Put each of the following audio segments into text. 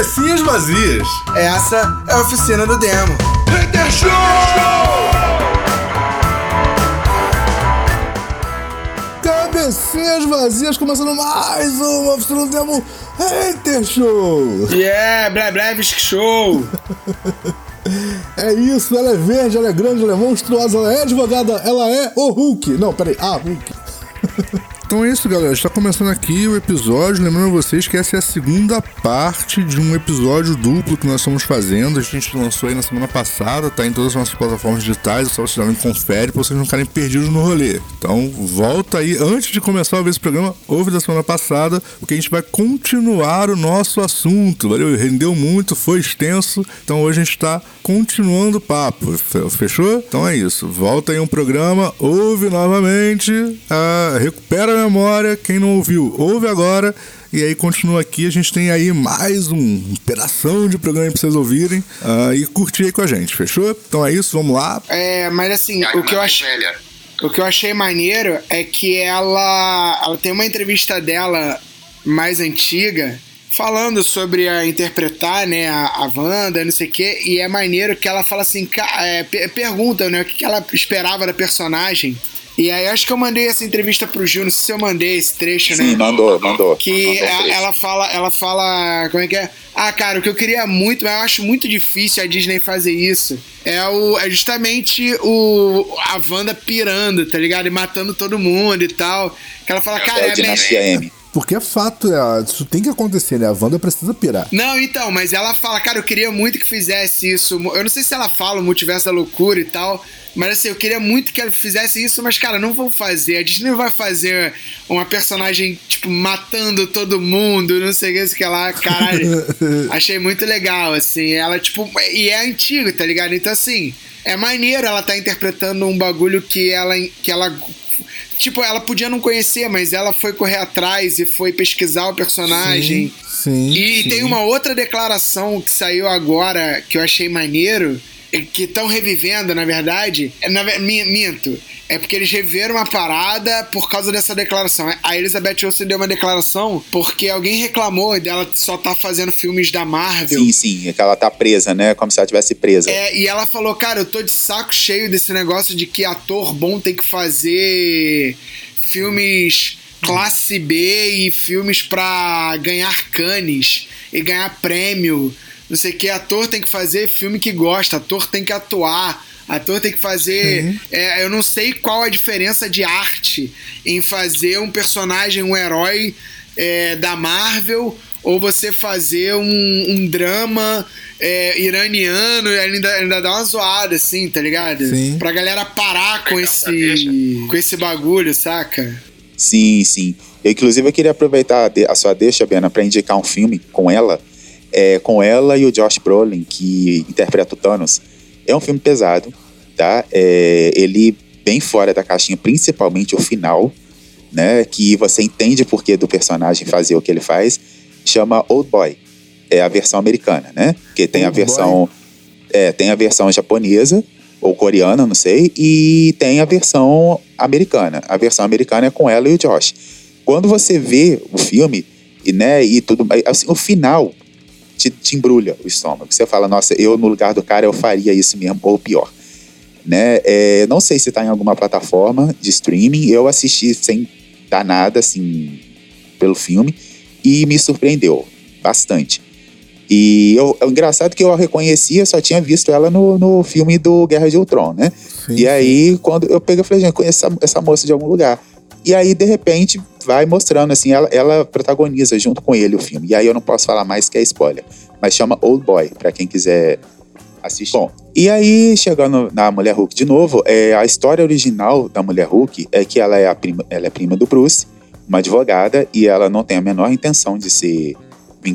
Cabecinhas vazias. Essa é a oficina do demo. Hater Show! Cabecinhas vazias, começando mais uma oficina do demo. Hater Show! Yeah, breve, show! É isso, ela é verde, ela é grande, ela é monstruosa, ela é advogada, ela é o Hulk. Não, peraí, a Hulk. Então é isso, galera. Está começando aqui o episódio. Lembrando vocês que essa é a segunda parte de um episódio duplo que nós estamos fazendo. A gente lançou aí na semana passada, tá em todas as nossas plataformas digitais. É só vocês darem confere para vocês não ficarem perdidos no rolê. Então volta aí. Antes de começar a ver esse programa, ouve da semana passada, porque a gente vai continuar o nosso assunto. Valeu? Rendeu muito, foi extenso. Então hoje a gente está continuando o papo. Fechou? Então é isso. Volta aí um programa, ouve novamente, uh, recupera memória. Quem não ouviu, ouve agora. E aí continua aqui, a gente tem aí mais um pedação de programa pra vocês ouvirem uh, e curtir aí com a gente, fechou? Então é isso, vamos lá. É, mas assim, o que eu achei. O que eu achei maneiro é que ela, ela tem uma entrevista dela mais antiga falando sobre a interpretar, né, a, a Wanda, não sei o quê, e é maneiro que ela fala assim, é, pergunta, né, o que ela esperava da personagem. E aí acho que eu mandei essa entrevista pro Gil, não sei se eu mandei esse trecho, Sim, né? Sim, mandou, mandou. Que mandou ela, ela fala, ela fala, como é que é? Ah, cara, o que eu queria muito, mas eu acho muito difícil a Disney fazer isso. É, o, é justamente o, a Wanda pirando, tá ligado? E matando todo mundo e tal. Que ela fala, é cara, é, é, M. Porque é fato, é, isso tem que acontecer, né? A Wanda precisa pirar. Não, então, mas ela fala, cara, eu queria muito que fizesse isso. Eu não sei se ela fala o multiverso da loucura e tal, mas assim, eu queria muito que ela fizesse isso, mas, cara, não vão fazer. A Disney não vai fazer uma personagem, tipo, matando todo mundo, não sei o que, que lá, caralho. Achei muito legal, assim. Ela, tipo, e é antigo, tá ligado? Então, assim, é maneiro ela tá interpretando um bagulho que ela, que ela tipo, ela podia não conhecer, mas ela foi correr atrás e foi pesquisar o personagem. Sim, sim e sim. tem uma outra declaração que saiu agora que eu achei maneiro, que estão revivendo, na verdade, é, na, minto. É porque eles reviveram uma parada por causa dessa declaração. A Elizabeth Olsen deu uma declaração porque alguém reclamou dela só tá fazendo filmes da Marvel. Sim, sim, é que ela tá presa, né? Como se ela tivesse presa. É, e ela falou, cara, eu tô de saco cheio desse negócio de que ator bom tem que fazer filmes classe B e filmes pra ganhar canes e ganhar prêmio não sei o que, ator tem que fazer filme que gosta, ator tem que atuar, ator tem que fazer. É, eu não sei qual a diferença de arte em fazer um personagem, um herói é, da Marvel, ou você fazer um, um drama é, iraniano, ainda, ainda dá uma zoada, assim, tá ligado? Sim. Pra galera parar com esse, com esse bagulho, saca? Sim, sim. Eu, inclusive, eu queria aproveitar a sua deixa, Bena, para indicar um filme com ela, é, com ela e o Josh Brolin, que interpreta o Thanos. É um filme pesado, tá? É, ele bem fora da caixinha, principalmente o final, né? Que você entende o porquê do personagem fazer o que ele faz. Chama Old Boy. É a versão americana, né? Que tem Old a versão. É, tem a versão japonesa, ou coreana, não sei, e tem a versão americana. A versão americana é com ela e o Josh. Quando você vê o filme, e, né, e tudo, assim, o final te, te embrulha o estômago. Você fala, nossa, eu no lugar do cara eu faria isso mesmo, ou pior. Né? É, não sei se está em alguma plataforma de streaming. Eu assisti sem dar nada, assim, pelo filme, e me surpreendeu bastante. E eu, é engraçado que eu a reconhecia, só tinha visto ela no, no filme do Guerra de Ultron, né? Sim, e aí, quando eu peguei, eu falei, gente, conheço essa, essa moça de algum lugar. E aí, de repente, vai mostrando, assim, ela, ela protagoniza junto com ele o filme. E aí eu não posso falar mais que é spoiler. Mas chama Old Boy, para quem quiser assistir. Bom, e aí, chegando na Mulher Hulk de novo, é, a história original da Mulher Hulk é que ela é, a prima, ela é prima do Bruce, uma advogada, e ela não tem a menor intenção de ser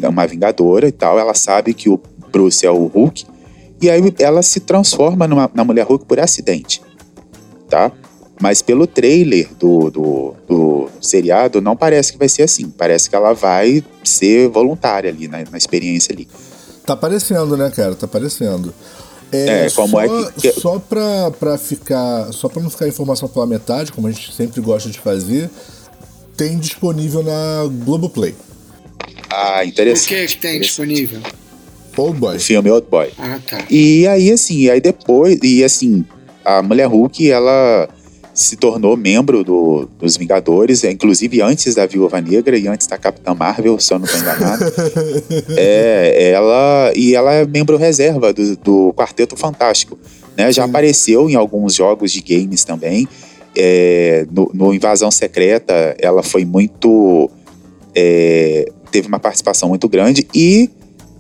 uma vingadora e tal. Ela sabe que o Bruce é o Hulk. E aí ela se transforma numa, na Mulher Hulk por acidente, tá? Mas pelo trailer do, do, do, seriado, não parece que vai ser assim. Parece que ela vai ser voluntária ali na, na experiência ali. Tá parecendo, né, cara? Tá parecendo. É, é como só, é que. Só pra, pra ficar. Só pra não ficar informação pela metade, como a gente sempre gosta de fazer, tem disponível na Globoplay. Ah, O interessante. que que tem disponível? Old Boy. O filme Old Boy. Ah, tá. E aí, assim, aí depois, e assim, a Mulher Hulk, ela se tornou membro do- dos Vingadores, é, inclusive antes da Viúva Negra e antes da Capitã Marvel, se eu não tô enganado. é, ela, e ela é membro reserva do, do Quarteto Fantástico, né? Já Sim. apareceu em alguns jogos de games também. É, no, no Invasão Secreta, ela foi muito... é, teve uma participação muito grande e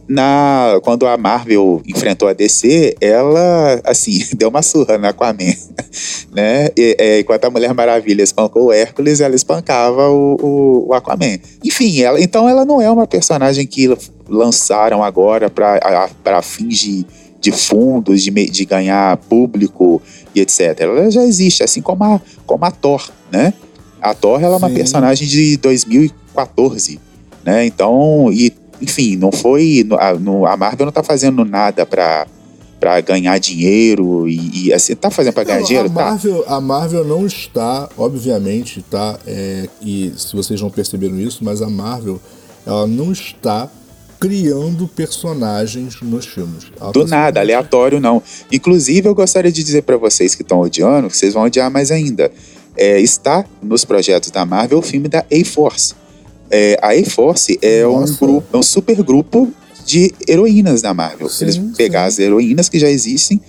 na quando a Marvel enfrentou a DC, ela assim deu uma surra na Aquaman, né? E, é, enquanto a Mulher Maravilha espancou o Hércules, ela espancava o, o, o Aquaman. Enfim, ela então ela não é uma personagem que lançaram agora para para fins de, de fundos, de, de ganhar público e etc. Ela já existe, assim como a, como a Thor, né? A Thor ela é uma Sim. personagem de 2014, né? Então, e enfim, não foi. A, Marvel não tá fazendo nada pra, pra ganhar dinheiro e, e, assim, tá fazendo pra ganhar Não, dinheiro? a, Tá. Marvel, a Marvel não está, obviamente, tá? É, e se vocês não perceberam isso, mas a Marvel ela não está criando personagens nos filmes. Ela Do tá nada, aleatório não. Inclusive, eu gostaria de dizer pra vocês que estão odiando, que vocês vão odiar mais ainda. É, está nos projetos da Marvel o filme da A-Force. É, a A-Force é um grupo, é um super grupo de heroínas da Marvel. Sim, Eles pegar as heroínas que já existem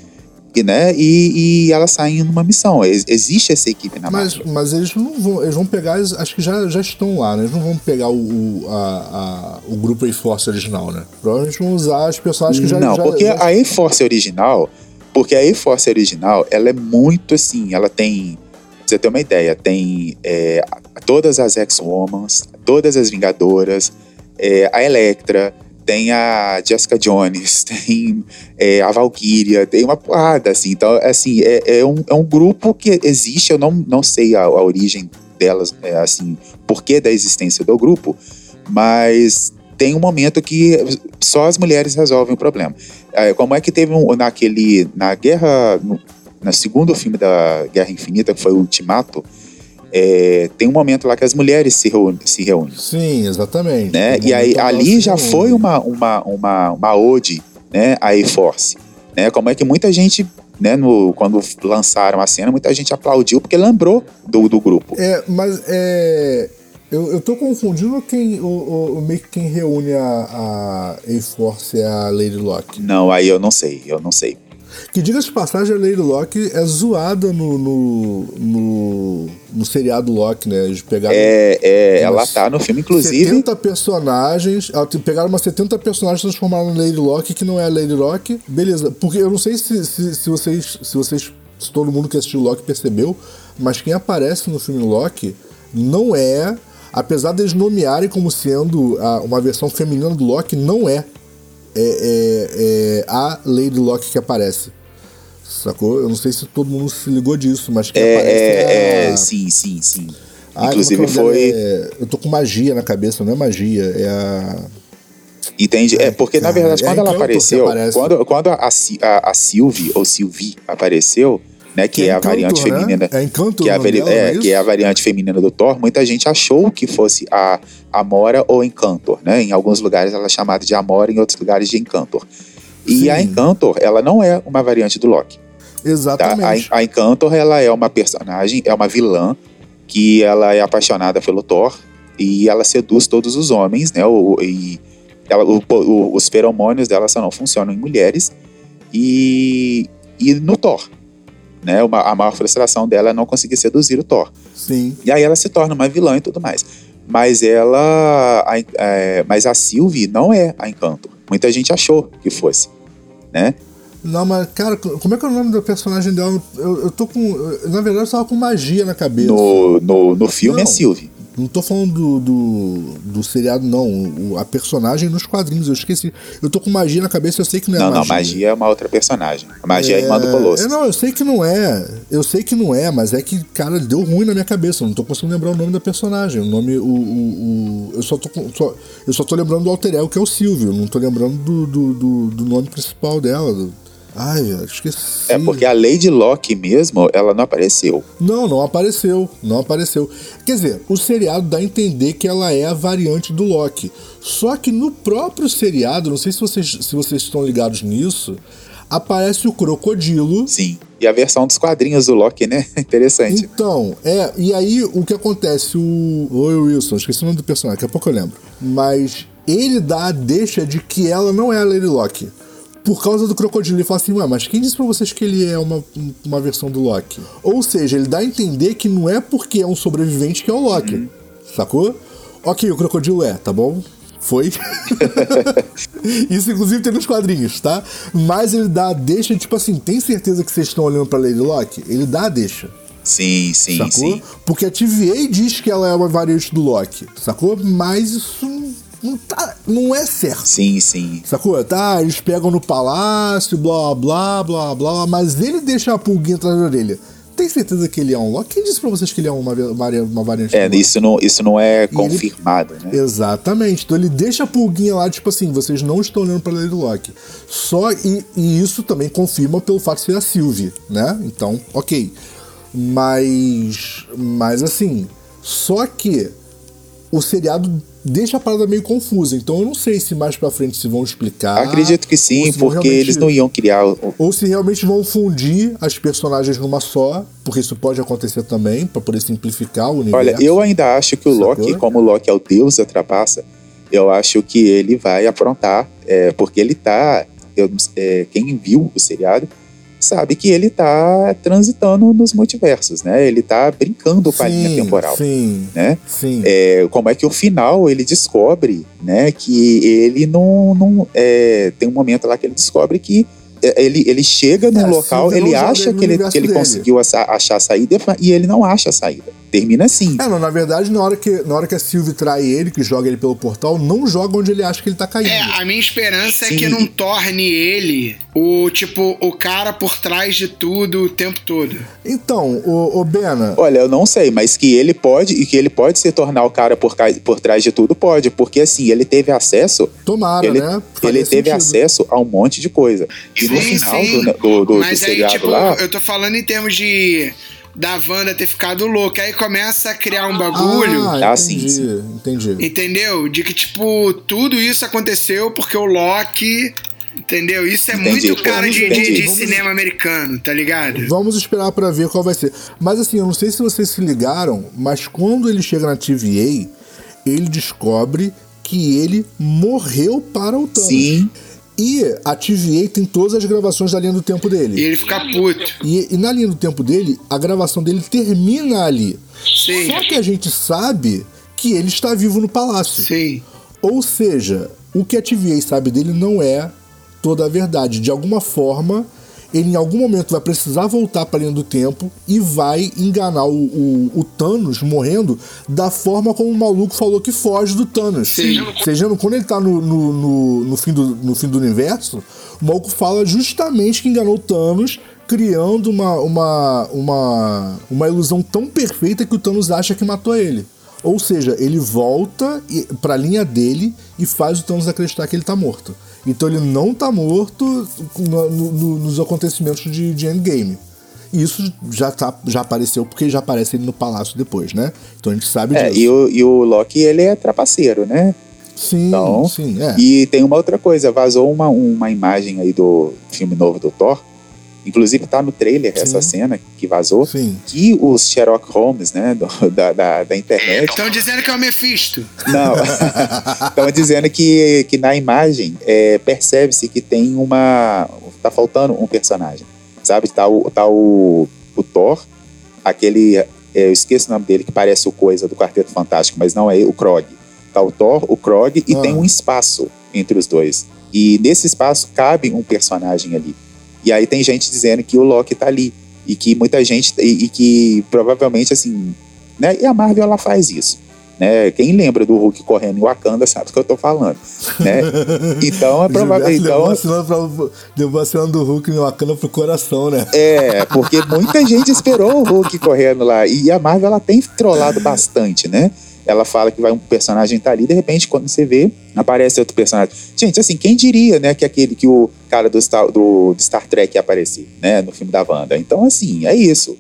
e, né, e, e elas saem numa missão. Ex- existe essa equipe na Mas, Marvel. mas eles não vão, eles vão pegar, acho que já, já estão lá, né? Eles não vão pegar o, a, a- o grupo A-Force original, né? Provavelmente vão usar as personagens que já não, já, porque já- a A-Force original, porque a A-Force original, ela é muito assim, ela tem, você ter uma ideia, tem é, todas as X-Womans, todas as Vingadoras, é, a Electra, tem a Jessica Jones, tem é, a Valkyria, tem uma porrada, assim. Então, assim, é, é, um, é um grupo que existe, eu não, não sei a, a origem delas, é, assim, porquê da existência do grupo, mas tem um momento que só as mulheres resolvem o problema. É, como é que teve um, naquele, na guerra, no, segundo filme da Guerra Infinita, que foi o Ultimato, é, tem um momento lá que as mulheres se reúnem. Se reúnem Sim, exatamente. né? E aí ali já não- foi uma, uma, uma, uma ode né, à A-Force. Né? Como é que muita gente, né, no, quando lançaram a cena, muita gente aplaudiu porque lembrou do, do grupo. É, mas é. Eu, eu tô confundindo quem. O, o, meio que quem reúne a, a A-Force é a Lady Locke. Não, aí eu não sei, eu não sei. Que diga-se de passagem, a Lady Locke é zoada no, no, no, no seriado Locke, né? Eles pegaram. É, é, ela tá no filme, inclusive. 70 personagens. Pegaram umas 70 personagens e transformaram em Lady Locke, que não é a Lady Locke. Beleza. Porque eu não sei se, se, se vocês. Se vocês. Se todo mundo que assistiu Locke percebeu, mas quem aparece no filme Locke não é. Apesar deles nomearem como sendo a- uma versão feminina do Loki, não é. É, é- é a Lady Locke que aparece. Sacou? Eu não sei se todo mundo se ligou disso, mas quem aparece É, é, a... é, sim, sim, sim. Ah, inclusive é que é foi. É- Eu tô com magia na cabeça, não é magia, é a. Entende? É, porque na verdade, é quando ela que apareceu, aparece. quando, quando a, a, a Sylvie, ou Sylvie, apareceu, né, que, Que é a variante né? feminina. É Encanto que é, a dela, é, é que é a variante feminina do Thor, muita gente achou que fosse a Amora ou Encantor, né? Em alguns lugares ela é chamada de Amora, em outros lugares de Encantor. E Sim. a Encantor, ela não é uma variante do Loki. Tá? Exatamente. A, a Encantor, ela é uma personagem, é uma vilã que ela é apaixonada pelo Thor e ela seduz todos os homens, né? O, e ela- o- o- os feromônios dela só não funcionam em mulheres e, e no Thor. Né? Uma- a maior frustração dela é não conseguir seduzir o Thor. Sim. E aí ela se torna uma vilã e tudo mais. Mas ela. A, é, mas a Sylvie não é a Encantor. Muita gente achou que fosse. Né? Não, mas, cara, como é que é o nome do personagem dela? Eu, eu tô com. eu- Na verdade, eu tava com magia na cabeça. No, no, no filme é Não. Sylvie. Não tô falando do, do, do seriado, não. O- a personagem nos quadrinhos, eu esqueci. Eu tô com magia na cabeça, eu sei que não é Não, magia. não, magia é uma outra personagem. A magia é, irmã do Colosso. É, não, eu sei que não é. Eu sei que não é, mas é que, cara, deu ruim na minha cabeça. Eu não tô conseguindo lembrar o nome da personagem. O nome. O, o, o- eu, só tô, só, eu só tô lembrando do alter ego, que é o Silvio. Eu não tô lembrando do, do, do, do nome principal dela. do- Ai, esqueci. É, porque a Lady Locke mesmo, ela não apareceu. Não, não apareceu. Não apareceu. Quer dizer, o seriado dá a entender que ela é a variante do Loki. Só que no próprio seriado, não sei se vocês, se vocês estão ligados nisso, aparece o crocodilo. Sim. E a versão dos quadrinhos do Loki, né? Interessante. Então, é, e aí o que acontece? O. Oi, Wilson, esqueci o nome do personagem, daqui a pouco eu lembro. Mas ele dá a deixa de que ela não é a Lady Locke. Por causa do crocodilo, ele fala assim, ué, mas quem disse pra vocês que ele é uma, uma versão do Loki? Ou seja, ele dá a entender que não é porque é um sobrevivente que é o Loki. Uhum. Sacou? Ok, o crocodilo é, tá bom? Foi. Isso, inclusive, tem nos quadrinhos, tá? Mas ele dá a deixa, tipo assim, tem certeza que vocês estão olhando pra Lady Locke? Ele dá a deixa. Sim, sim, sacou? sim. Porque a TVA diz que ela é uma variante do Loki, sacou? Mas isso não, tá, não é certo. Sim, sim. Sacou? Tá, eles pegam no palácio, blá, blá, blá, blá, mas ele deixa a pulguinha atrás da orelha. Tem certeza que ele é um Loki? Quem disse pra vocês que ele é uma, uma, uma variante É, isso não, isso não é confirmado, ele... né? Exatamente. Então ele deixa a pulguinha lá, tipo assim, vocês não estão olhando pra Lady Locke. Só, e, e isso também confirma pelo fato de ser a Sylvie, né? Então, ok. Mas, mas assim, só que o seriado deixa a parada meio confusa. Então eu não sei se mais pra frente se vão explicar. Acredito que sim, porque eles não iam criar. Ou se realmente vão fundir as personagens numa só, porque isso pode acontecer também, para poder simplificar o universo. Olha, eu ainda acho que o Loki, como o Loki é o deus da trapaça, eu acho que ele vai aprontar, é, porque ele tá. Eu, é, quem viu o seriado sabe que ele tá transitando nos multiversos, né? Ele tá brincando com sim, a linha temporal, sim, né? Sim. É, como é que o final ele descobre, né? Que ele não, não é, tem um momento lá que ele descobre que é, ele, ele chega num é, local, ele acha que ele, que ele conseguiu achar a saída e ele não acha a saída. Termina assim. É, não, na verdade, na hora, que, na hora que a Sylvie trai ele, que joga ele pelo portal, não joga onde ele acha que ele tá caindo. É, a minha esperança Sim. é que não torne ele o, tipo, o cara por trás de tudo o tempo todo. Então, o, o Bena... Olha, eu não sei, mas que ele pode, e que ele pode se tornar o cara por, por trás de tudo, pode, porque assim, ele teve acesso... Tomara, ele, né? Faria ele teve sentido. acesso a um monte de coisa. E sim, no final sim. do, do, do, mas do aí, tipo, lá... eu tô falando em termos de da Wanda ter ficado louca. Aí começa a criar um bagulho. Ah, entendi, sim. entendi. Entendeu? De que, tipo, tudo isso aconteceu porque o Loki. Entendeu? Isso é entendi, muito cara de, de, de cinema americano, tá ligado? Vamos esperar para ver qual vai ser. Mas assim, eu não sei se vocês se ligaram, mas quando ele chega na TVA, ele descobre que ele morreu para o Thanos. Sim. E a TVA tem todas as gravações da linha do tempo dele. E ele fica puto. E, e na linha do tempo dele, a gravação dele termina ali. Sim. Só que a gente sabe que ele está vivo no palácio. Sim. Ou seja, o que a TVA sabe dele não é toda a verdade. De alguma forma, ele em algum momento vai precisar voltar para a linha do tempo e vai enganar o, o, o, Thanos morrendo da forma como o maluco falou que foge do Thanos. Sim. Seja quando ele tá no, no, no, no, fim do, no fim do universo, o maluco fala justamente que enganou o Thanos criando uma, uma, uma, uma ilusão tão perfeita que o Thanos acha que matou ele. Ou seja, ele volta para a linha dele e faz o Thanos acreditar que ele tá morto. Então ele não tá morto no, no, nos acontecimentos de, de Endgame. E isso já, tá, já apareceu porque já aparece ele no palácio depois, né? Então a gente sabe é, disso. E o, e o Loki, ele é trapaceiro, né? Sim, então, sim, é. E tem uma outra coisa, vazou uma, uma imagem aí do filme novo do Thor, Inclusive tá no trailer Sim. essa cena que vazou. Sim. Que os Sherlock Holmes, né, do, da, da, da, internet. Estão dizendo que é o Mephisto. Não. Estão dizendo que, que na imagem é, percebe-se que tem uma. Tá faltando um personagem. Sabe? Tá o, tá o, o Thor, aquele. É, eu esqueço o nome dele, que parece o coisa do Quarteto Fantástico, mas não é o Krog. Tá o Thor, o Krog e ah. tem um espaço entre os dois. E nesse espaço cabe um personagem ali. E aí tem gente dizendo que o Loki tá ali. E que muita gente. E, e que provavelmente, assim. Né? E a Marvel ela faz isso. Né? Quem lembra do Hulk correndo em Wakanda sabe o que eu tô falando. Né? Então é provável. Então, levou a cena do Hulk em Wakanda pro coração, né? É, porque muita gente esperou o Hulk correndo lá. E a Marvel ela tem trollado bastante, né? Ela fala que vai um personagem tá ali, de repente, quando você vê, aparece outro personagem. Gente, assim, quem diria, né, que aquele que o cara do Star, do, do Star Trek ia aparecer, né, no filme da Wanda. Então, assim, é isso.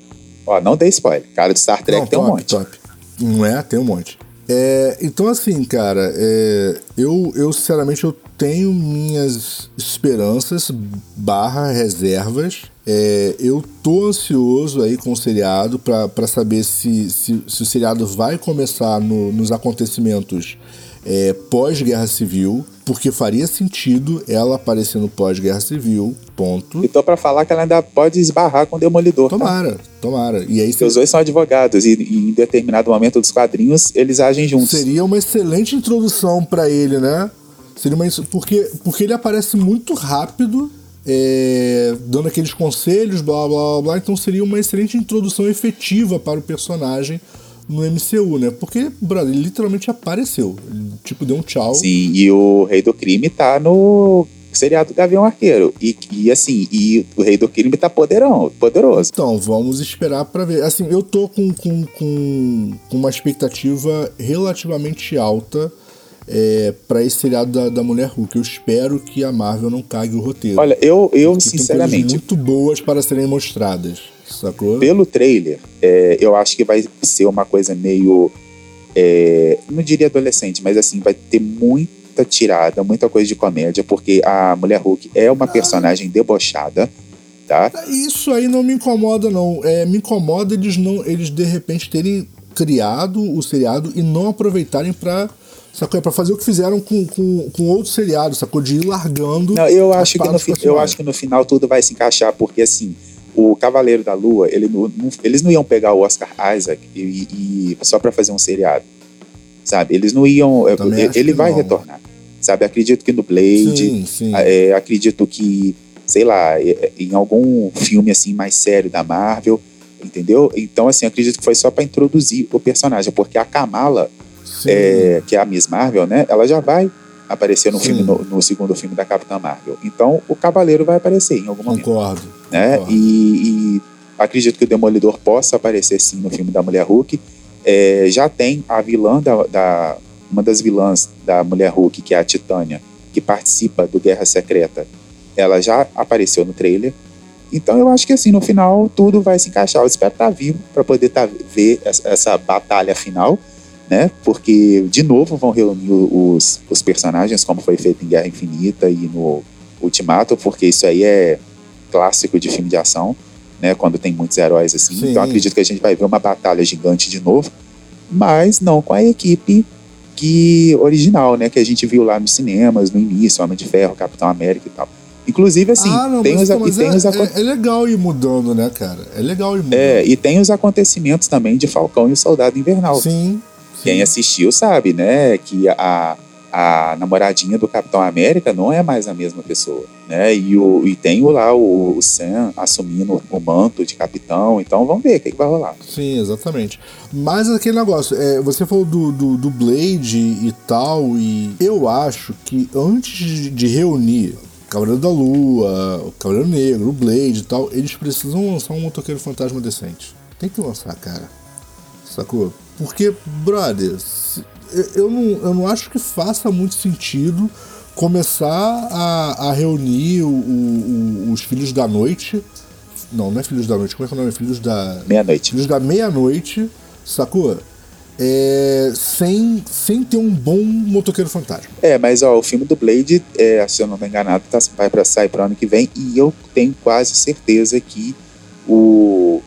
Ó, não dei spoiler. Cara do Star Trek Não, tem um top, monte. top. Não é? Tem um monte. É, então, assim, cara, é, eu, eu sinceramente eu tenho minhas esperanças barra reservas. É, eu tô ansioso aí com o seriado pra pra saber se, se, se o seriado vai começar no- nos acontecimentos é, pós-guerra civil, porque faria sentido ela aparecer no pós-guerra civil, ponto. E tô pra falar que ela ainda pode esbarrar com o Demolidor. tá? Tomara, tomara. E aí Porque os dois são advogados e, e em determinado momento dos quadrinhos eles agem juntos. Seria uma excelente introdução pra ele, né? Seria uma, porque, porque ele aparece muito rápido, é, dando aqueles conselhos, blá blá blá blá. Então seria uma excelente introdução efetiva para o personagem no MCU, né? Porque, brother, ele literalmente apareceu. Ele, tipo, deu um tchau. Sim, e o Rei do Crime tá no seriado Gavião Arqueiro. E, e assim, e o Rei do Crime tá poderão, poderoso. Então, vamos esperar pra ver. Assim, eu tô com, com, com, com uma expectativa relativamente alta é, para esse seriado da, da Mulher Hulk. Eu espero que a Marvel não cague o roteiro. Olha, eu, eu sinceramente, muito boas para serem mostradas, sacou? pelo trailer, é, eu acho que vai ser uma coisa meio. é, não diria adolescente, mas assim, vai ter muita tirada, muita coisa de comédia, porque a Mulher Hulk é uma personagem debochada, tá? Isso aí não me incomoda, não. É, me incomoda eles não, eles de repente terem criado o seriado e não aproveitarem pra, sacou? É pra fazer o que fizeram com, com, com outros seriados, sacou? De ir largando. Não, eu acho, que no, eu acho que no final tudo vai se encaixar, porque assim, o Cavaleiro da Lua, ele não- não- eles não iam pegar o Oscar Isaac e, e- só pra fazer um seriado. Sabe? Eles não iam. é, Ele, ele vai não. retornar. Sabe? Acredito que no Blade. Sim, sim. é, acredito que, sei lá, é, em algum filme assim mais sério da Marvel. Entendeu? Então, assim, acredito que foi só pra introduzir o personagem, porque a Kamala. É, que é a Miss Marvel, né? Ela já vai aparecer no, Sim. filme, no, no segundo filme da Capitã Marvel. Então, o Cavaleiro vai aparecer em algum momento, Concordo. né? concordo. E, e acredito que o Demolidor possa aparecer sim no filme da Mulher Hulk. É, já tem a vilã da, da- uma das vilãs da Mulher Hulk, que é a Titânia, que participa do Guerra Secreta. Ela já apareceu no trailer. Então eu acho que assim, no final tudo vai se encaixar. Eu espero estar vivo para poder tá, ver essa, essa batalha final, né? Porque, de novo, vão reunir os, os personagens, como foi feito em Guerra Infinita e no Ultimato, porque isso aí é clássico de filme de ação, né? Quando tem muitos heróis assim. Sim. Então acredito que a gente vai ver uma batalha gigante de novo, mas não com a equipe que original, né? Que a gente viu lá nos cinemas, no início, Homem de Ferro, Capitão América e tal. Inclusive, assim, ah, não, tem mas, os, mas tem é, os é, é legal ir mudando, né, cara? É legal ir mudando. é, e tem os acontecimentos também de Falcão e o Soldado Invernal. Sim. Quem assistiu sabe, né, que a, a namoradinha do Capitão América não é mais a mesma pessoa, né? E, o, e tem lá o, o Sam assumindo o manto de capitão, então vamos ver o que, que vai rolar. Sim, exatamente. Mas aquele negócio, é, você falou do, do, do Blade e tal, e eu acho que antes de, de reunir Cavaleiro da Lua, o Cavaleiro Negro, o Blade e tal, eles precisam lançar um motoqueiro fantasma decente. Tem que lançar, cara. Sacou? Porque, brother, eu- não, eu não acho que faça muito sentido começar a, a reunir o- o- os Filhos da Noite. Não, não é Filhos da Noite, como é que é o nome? Filhos da. Meia-noite. Filhos da meia-noite, sacou? É, sem, sem ter um bom motoqueiro fantasma. É, mas ó, o filme do Blade, é, se eu não estou enganado, tá, vai para sair para ano que vem e eu tenho quase certeza que o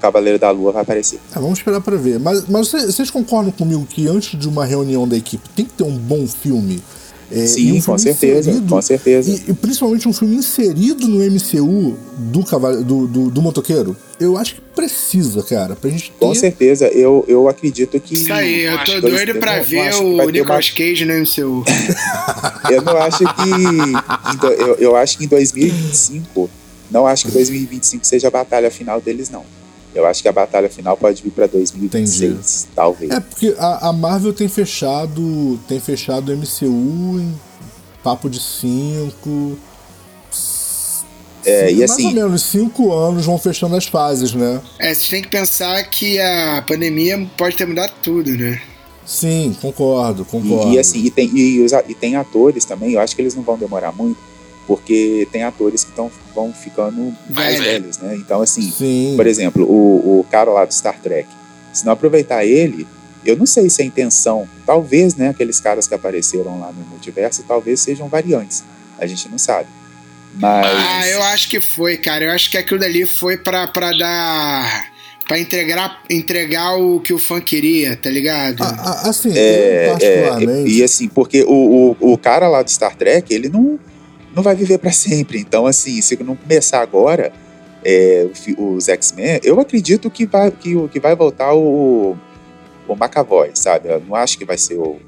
Cavaleiro da Lua vai aparecer. Ah, vamos esperar pra ver. Mas, mas vocês, concordam comigo que antes de uma reunião da equipe tem que ter um bom filme? É, Sim, um com filme certeza, inserido- com certeza. E, e principalmente um filme inserido no MCU do, cavale, do, do, do motoqueiro? Eu acho que precisa, cara, pra gente ter... Com certeza, eu, eu acredito que. Isso aí, eu tô doido pra não ver o ter uma- Nicolas Cage no MCU. Eu não acho que. do- Eu, eu acho que em 2025. Não acho que 2025 seja a batalha final deles, não. Eu acho que a batalha final pode vir pra 2026, talvez. É, porque a, a Marvel tem fechado tem fechado o MCU em papo de cinco... É, e mais assim- ou menos cinco anos vão fechando as fases, né? É, você tem que pensar que a pandemia pode ter mudado tudo, né? Sim, concordo, concordo. E, e assim, e tem, e, e tem atores também, eu acho que eles não vão demorar muito, porque tem atores que tão, vão ficando mais velhos, né? Então, assim, Sim. por exemplo, o, o cara lá do Star Trek, se não aproveitar ele, eu não sei se a intenção, talvez, né, aqueles caras que apareceram lá no multiverso, talvez sejam variantes. A gente não sabe. Mas. Ah, eu acho que foi, cara. Eu acho que aquilo dali foi pra, pra dar. pra entregar, entregar o que o fã queria, tá ligado? A- a- assim, É, é, e assim, porque o, o, o cara lá do Star Trek, ele não, não vai viver pra sempre. Então, assim, se não começar agora é, os X-Men, eu acredito que vai, que, o- que vai voltar o, o McAvoy, sabe? Eu não acho que vai ser o,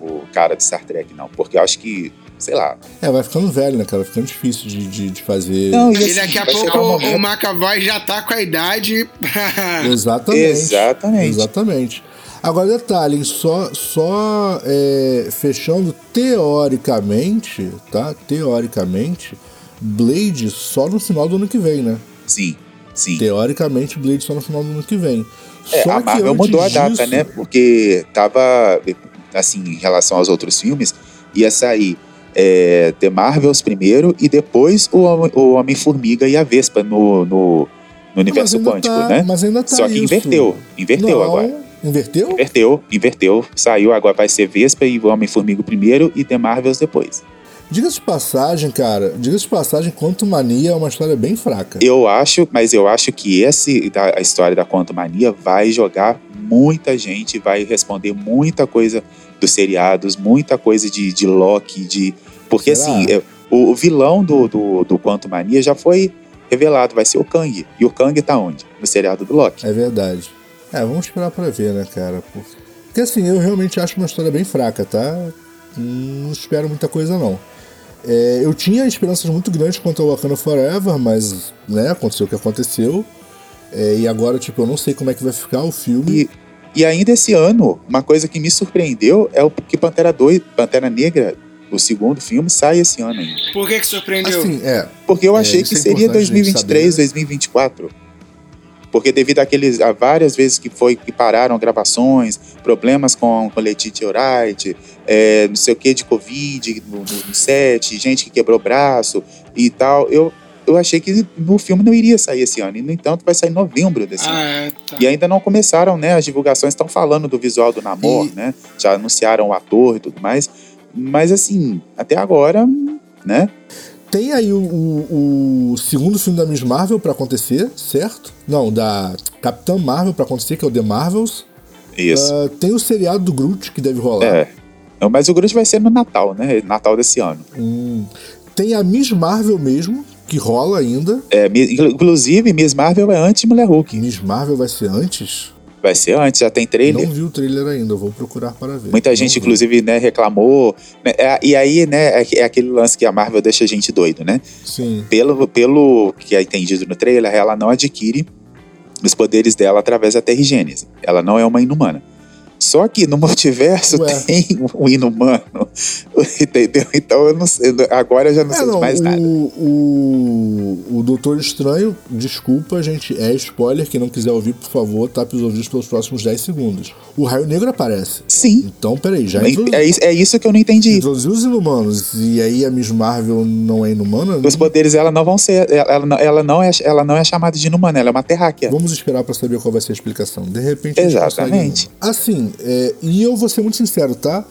o cara do Star Trek, não. Porque eu acho que, sei lá. É, vai ficando velho, né, cara? Vai ficando difícil de, de, de fazer. Não, e assim, daqui a pouco um o, momento- o McAvoy já tá com a idade. Exatamente. Exatamente. Exatamente. Agora, detalhe, só, só é, fechando teoricamente, tá? Teoricamente, Blade só no final do ano que vem, né? Sim, sim. Teoricamente, Blade só no final do ano que vem. É, só a Marvel mudou a data, disso- né? Porque tava, assim, em relação aos outros filmes, ia sair é, The Marvels primeiro e depois o, o Homem-Formiga e a Vespa no, no, no universo quântico, tá- né? Mas ainda tá Só que isso. inverteu. Inverteu Não, agora. Inverteu? Inverteu, inverteu. Saiu, agora vai ser Vespa e Homem-Formiga primeiro e The Marvels depois. Diga-se de passagem, cara. Diga-se de passagem, Quanto Mania é uma história bem fraca. Eu acho, mas eu acho que esse, da, a história da Quantum Mania vai jogar muita gente, vai responder muita coisa dos seriados, muita coisa de, de Loki, de. Porque Será? assim, o, vilão do, do, do Quantum Mania já foi revelado, vai ser o Kang. E o Kang tá onde? No seriado do Loki. É verdade. É, vamos esperar pra ver, né, cara? Porque assim, eu realmente acho uma história bem fraca, tá? Não espero muita coisa, não. É, eu tinha esperanças muito grandes quanto ao Wakanda Forever, mas, né, aconteceu o que aconteceu. É, e agora, tipo, eu não sei como é que vai ficar o filme. E, e ainda esse ano, uma coisa que me surpreendeu é o que Pantera 2, Pantera Negra, o segundo filme, sai esse ano ainda. Por que que surpreendeu? Assim, é. Porque eu É, achei isso que é seria importante a gente 2023, saber. 2024. Porque devido àqueles, a várias vezes que foi que pararam gravações, problemas com, com Letitia Wright, é, não sei o que de Covid no, no, set, gente que quebrou braço e tal, eu, eu achei que o filme não iria sair esse ano. E, no entanto, vai sair em novembro desse ano. Ah, é, tá. E ainda não começaram, né? As divulgações estão falando do visual do Namor, E- né? Já anunciaram o ator e tudo mais. Mas assim, até agora, né? Tem aí o, o- o segundo filme da Miss Marvel pra acontecer, certo? Não, da Capitã Marvel pra acontecer, que é o The Marvels. Isso. Ah, tem o seriado do Groot que deve rolar. É. Mas o Groot vai ser no Natal, né? Natal desse ano. Hum. Tem a Miss Marvel mesmo, que rola ainda. É, inclusive, Miss Marvel é anti-Mulher Hulk. Miss Marvel vai ser antes? Vai ser antes, já tem trailer. Não vi o trailer ainda, eu vou procurar para ver. Muita Não gente, vi. inclusive, né, reclamou. né, é- e aí, né, é, é aquele lance que a Marvel deixa a gente doido, né? Sim. Pelo, pelo que é entendido no trailer, ela não adquire os poderes dela através da terrigênese. Ela não é uma inumana. Só que no multiverso Ué. tem um inumano. Entendeu? Então eu não sei. Agora eu já não É, sei de não, mais nada. o, o, o Doutor Estranho, desculpa, gente, é spoiler. Quem não quiser ouvir, por favor, tape os ouvidos pelos próximos 10 segundos. O Raio Negro aparece. Sim. Então, peraí, já É, é isso que eu não entendi. introduziu os inumanos e aí a Miss Marvel não é inumana? Os poderes ela não vão ser. Ela, ela não- é, ela não é chamada de inumana, ela é uma terráquea. Vamos esperar pra saber qual vai ser a explicação. De repente, a gente Exatamente. consegue- Assim, é, e eu vou ser muito sincero, tá?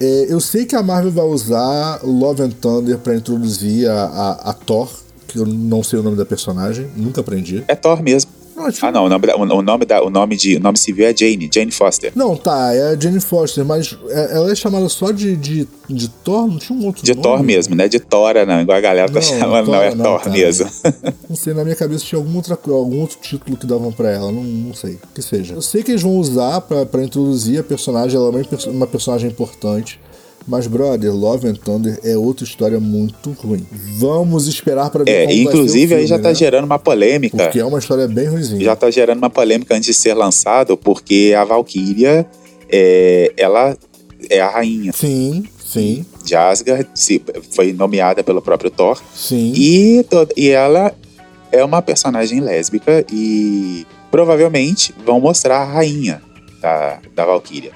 É, eu sei que a Marvel vai usar Love and Thunder pra introduzir a, a, a Thor, que eu não sei o nome da personagem, nunca aprendi. É Thor mesmo. Não, tipo, Ah, não. O nome, da- o nome, da, o nome, de, o nome civil é Jane, Jane Foster. Não, tá, é a Jane Foster, mas é- ela é chamada só de, de, de Thor? Não tinha um outro De nome? Thor mesmo, não é de Tora, não. Igual a galera tá Não, chamando, não, é não, Thor cara. mesmo. Não sei, na minha cabeça tinha algum, outra, algum outro título que davam pra ela, não, não sei, que seja. Eu sei que eles vão usar pra, pra introduzir a personagem, ela é uma personagem importante, mas, brother, Love and Thunder é outra história muito ruim. Vamos esperar pra ver É, como vai ser o inclusive aí filme, já tá né? gerando uma polêmica. Porque é uma história bem ruimzinha. Já tá gerando uma polêmica antes de ser lançado, porque a Valkyria, é, ela é a rainha Sim, sim, de Asgard, se, foi nomeada pelo próprio Thor. sim. E, e ela é uma personagem lésbica e provavelmente vão mostrar a rainha da, da Valkyria.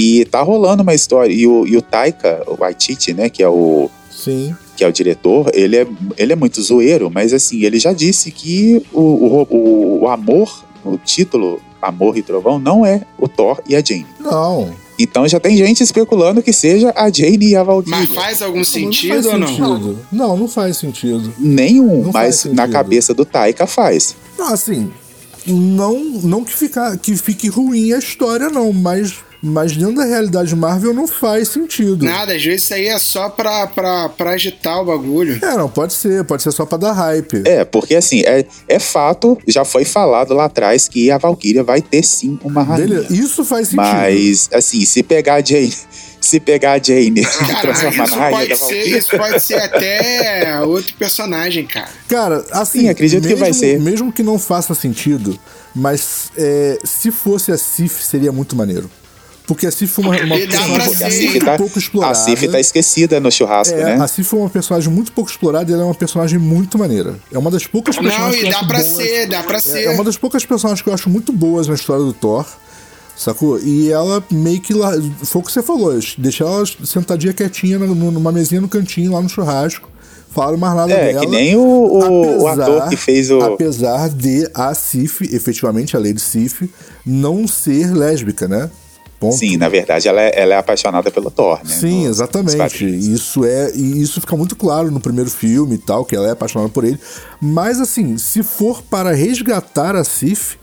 E tá rolando uma história. E o, e o Taika, o Waititi, né, que é o. Sim. Que é o diretor, ele é, ele é muito zoeiro, mas assim, ele já disse que o, o, o, o amor, o título Amor e Trovão, não é o Thor e a Jane. Não. Então já tem gente especulando que seja a Jane e a Valkyria. Mas faz algum sentido não, ou não? não? Sentido. Não, não faz sentido. Nenhum, Não faz mas na sentido. cabeça do Taika faz. Não, assim, não, não que, fica, que fique ruim a história, não, mas, mas dentro da realidade Marvel não faz sentido. Nada, às vezes isso aí é só pra, pra, pra agitar o bagulho. É, não, pode ser, pode ser só pra dar hype. É, porque assim, é, é fato, já foi falado lá atrás que a Valkyria vai ter sim uma rainha. Beleza, isso faz sentido. Mas, assim, se pegar a Jane, se pegar a Jane e Cara, transformar isso na rainha da pode, ser, Valkyria. isso pode ser até outro personagem, cara. Cara, assim, Sim, acredito que mesmo, vai ser. Mesmo que não faça sentido, mas é, se fosse a Sif, seria muito maneiro. Porque a Sif foi uma, uma personagem ser. Muito tá, pouco explorada. a Sif tá esquecida no churrasco, É, né? a Sif foi uma personagem muito pouco explorada e ela é uma personagem muito maneira. É uma das poucas Não, personagens que e eu dá acho pra boas. ser, dá pra ser. É uma das poucas personagens que eu acho muito boas na história do Thor. Sacou? E ela meio que lá. Foi o que você falou, deixar ela sentadinha quietinha numa mesinha no cantinho lá no churrasco. Falaram mais nada É, dela. que nem o, o, o Apesar- ator que fez o. Apesar de a Sif, efetivamente, a Lady Sif, não ser lésbica, né? Ponto. Sim, na verdade, ela é, ela é apaixonada pelo Thor, né? Sim, nos exatamente. Isso é e isso fica muito claro no primeiro filme e tal, que ela é apaixonada por ele. Mas assim, se for para resgatar a Sif,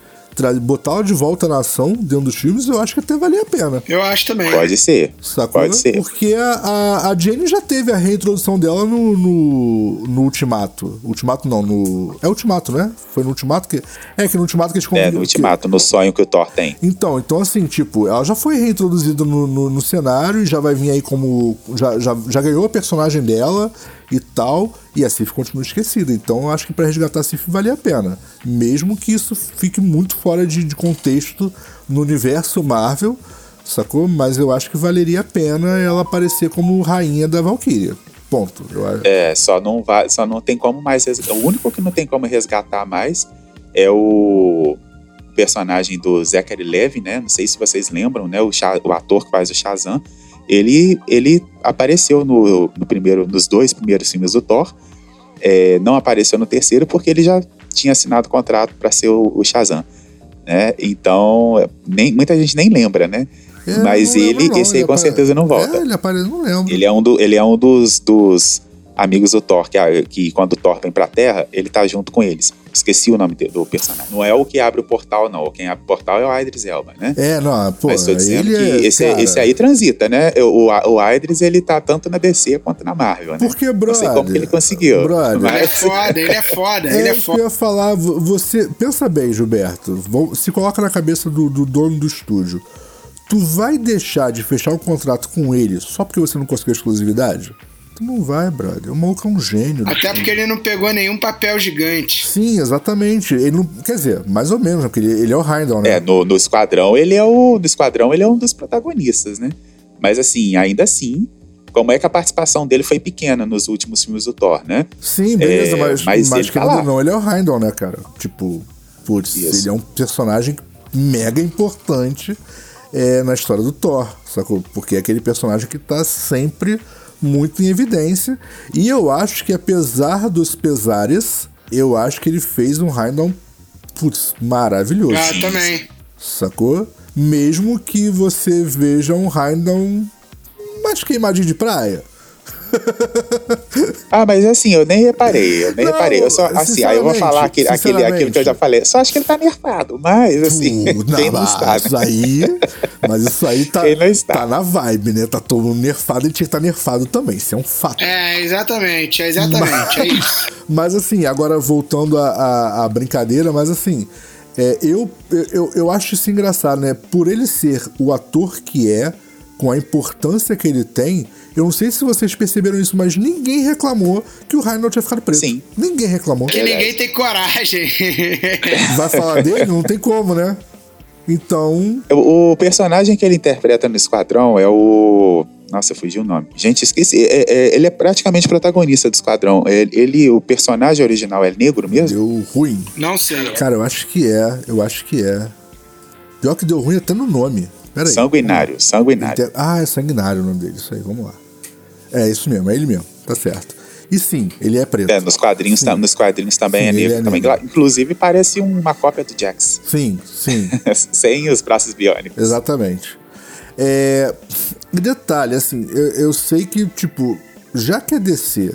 botá-la de volta na ação dentro dos filmes, eu acho que até valia a pena. Eu acho também. Pode ser. Sacou? Pode ser. Porque a, a, a Jane já teve a reintrodução dela no, no, no Ultimato. Ultimato não, no. É Ultimato, né? Foi no Ultimato que. É que no Ultimato que eles É, no ultimato, no sonho que o Thor tem. então, então assim, tipo, ela já foi reintroduzida no, no, no cenário e já vai vir aí como. Já, já, já ganhou a personagem dela e tal, e a Sif continua esquecida. Então eu acho que pra resgatar a Sif valia a pena. Mesmo que isso fique muito fora de, de contexto no universo Marvel, sacou? Mas eu acho que valeria a pena ela aparecer como rainha da Valkyria. Ponto. É, só não, vai, só não tem como mais. res- O único que não tem como resgatar mais é o personagem do Zachary Levi, né? Não sei se vocês lembram, né? O, o ator que faz o Shazam. Ele, ele apareceu no, no primeiro, nos dois primeiros filmes do Thor. É, não apareceu no terceiro porque ele já tinha assinado contrato para ser o, o Shazam. Né? Então, é, nem, muita gente nem lembra, né? É, Mas ele, não, esse aí ele com apare- certeza não volta. É, ele aparece, não lembro. Ele é um, do- ele é um dos, dos amigos do Thor, que, a- que quando o Thor vem pra Terra, ele tá junto com eles. Esqueci o nome do personagem. Não é o que abre o portal, não. Quem abre o portal é o Idris Elba, né? É, não, pô, Mas tô dizendo ele que é, esse, cara, esse aí transita, né? O, o, o Idris, ele tá tanto na DC quanto na Marvel, né? Porque, Não sei como que ele conseguiu. brother, Ele é mas- foda, ele é foda, ele É é isso que eu foda. ia falar. vo- Você. Pensa bem, Gilberto. Se coloca na cabeça do, do dono do estúdio. Tu vai deixar de fechar um contrato com ele só porque você não conseguiu exclusividade? Tu não vai, brother. O maluco é um gênio. Até filme. porque ele não pegou nenhum papel gigante. Sim, exatamente. Ele não. Quer dizer, mais ou menos, né? porque ele, ele é o Heimdall, né? É, no, no Esquadrão, ele é o. No Esquadrão, ele é um dos protagonistas, né? Mas assim, ainda assim, como é que a participação dele foi pequena nos últimos filmes do Thor, né? Sim, beleza, É, mas, mas mas ele tá lá. ou não, ele é o Heimdall, né, cara? Tipo, putz, Isso. ele é um personagem mega importante é, na história do Thor, sacou? Porque é aquele personagem que tá sempre muito em evidência. E eu acho que apesar dos pesares, eu acho que ele fez um Heimdall, putz, maravilhoso. Ah, também. Sacou? Mesmo que você veja um Heimdall mais queimadinho de praia. Ah, mas assim, eu nem reparei, eu nem Não, reparei. Eu só, assim, aí eu vou falar aquele, aquele, aquilo que eu já falei. Só acho que ele tá nerfado, mas assim, Pô, quem não mas está, Isso né? aí, mas isso aí tá, não tá na vibe, né? Tá todo mundo nerfado e tinha que estar nerfado também. Isso é um fato. É, exatamente, é exatamente, é isso. Mas assim, agora voltando à- à à brincadeira, mas assim, é, eu, eu, eu acho isso engraçado, né? Por ele ser o ator que é, com a importância que ele tem, eu não sei se vocês perceberam isso, mas ninguém reclamou que o Reinhold tinha ficado preto. Sim. Ninguém reclamou. Que ninguém tem coragem. Vai falar dele? Não tem como, né? Então, O, o personagem que ele interpreta no Esquadrão é o. Nossa, fugiu o nome. Gente, esqueci. É- é- ele é praticamente protagonista do Esquadrão. Ele, ele- o personagem original é negro mesmo? deu ruim. Não sei. Cara, eu acho que é. Eu acho que é. Pior que deu ruim até no nome. Peraí. Sanguinário, sanguinário. Inter- Ah, é sanguinário o nome dele, isso aí, vamos lá. É isso mesmo, é ele mesmo, tá certo. E sim, ele é preto. É, nos quadrinhos, tam- nos quadrinhos também Sim, é negro. é também. negro. Inclusive parece uma cópia do Jax. Sim, sim. Sem os braços biônicos. Exatamente. É, e detalhe, assim, eu, eu sei que, tipo, já que a DC,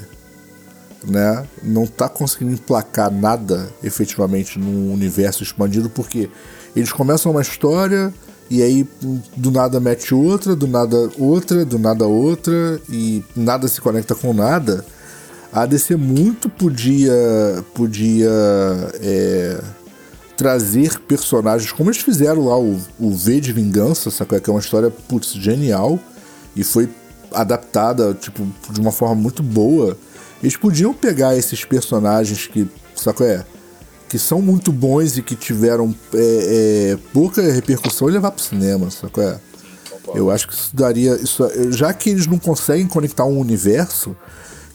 né, não tá conseguindo emplacar nada efetivamente num universo expandido, porque eles começam uma história e aí do nada mete outra, do nada outra, do nada outra e nada se conecta com nada. A DC muito podia podia é, trazer personagens como eles fizeram lá o, o V de Vingança, sacou? Que é uma história, putz, genial e foi adaptada, tipo, de uma forma muito boa. Eles podiam pegar esses personagens que, sacou? É, que são muito bons e que tiveram é, é, pouca repercussão e levar pro cinema, sacou? É? Eu acho que isso daria. Isso, já que eles não conseguem conectar um universo,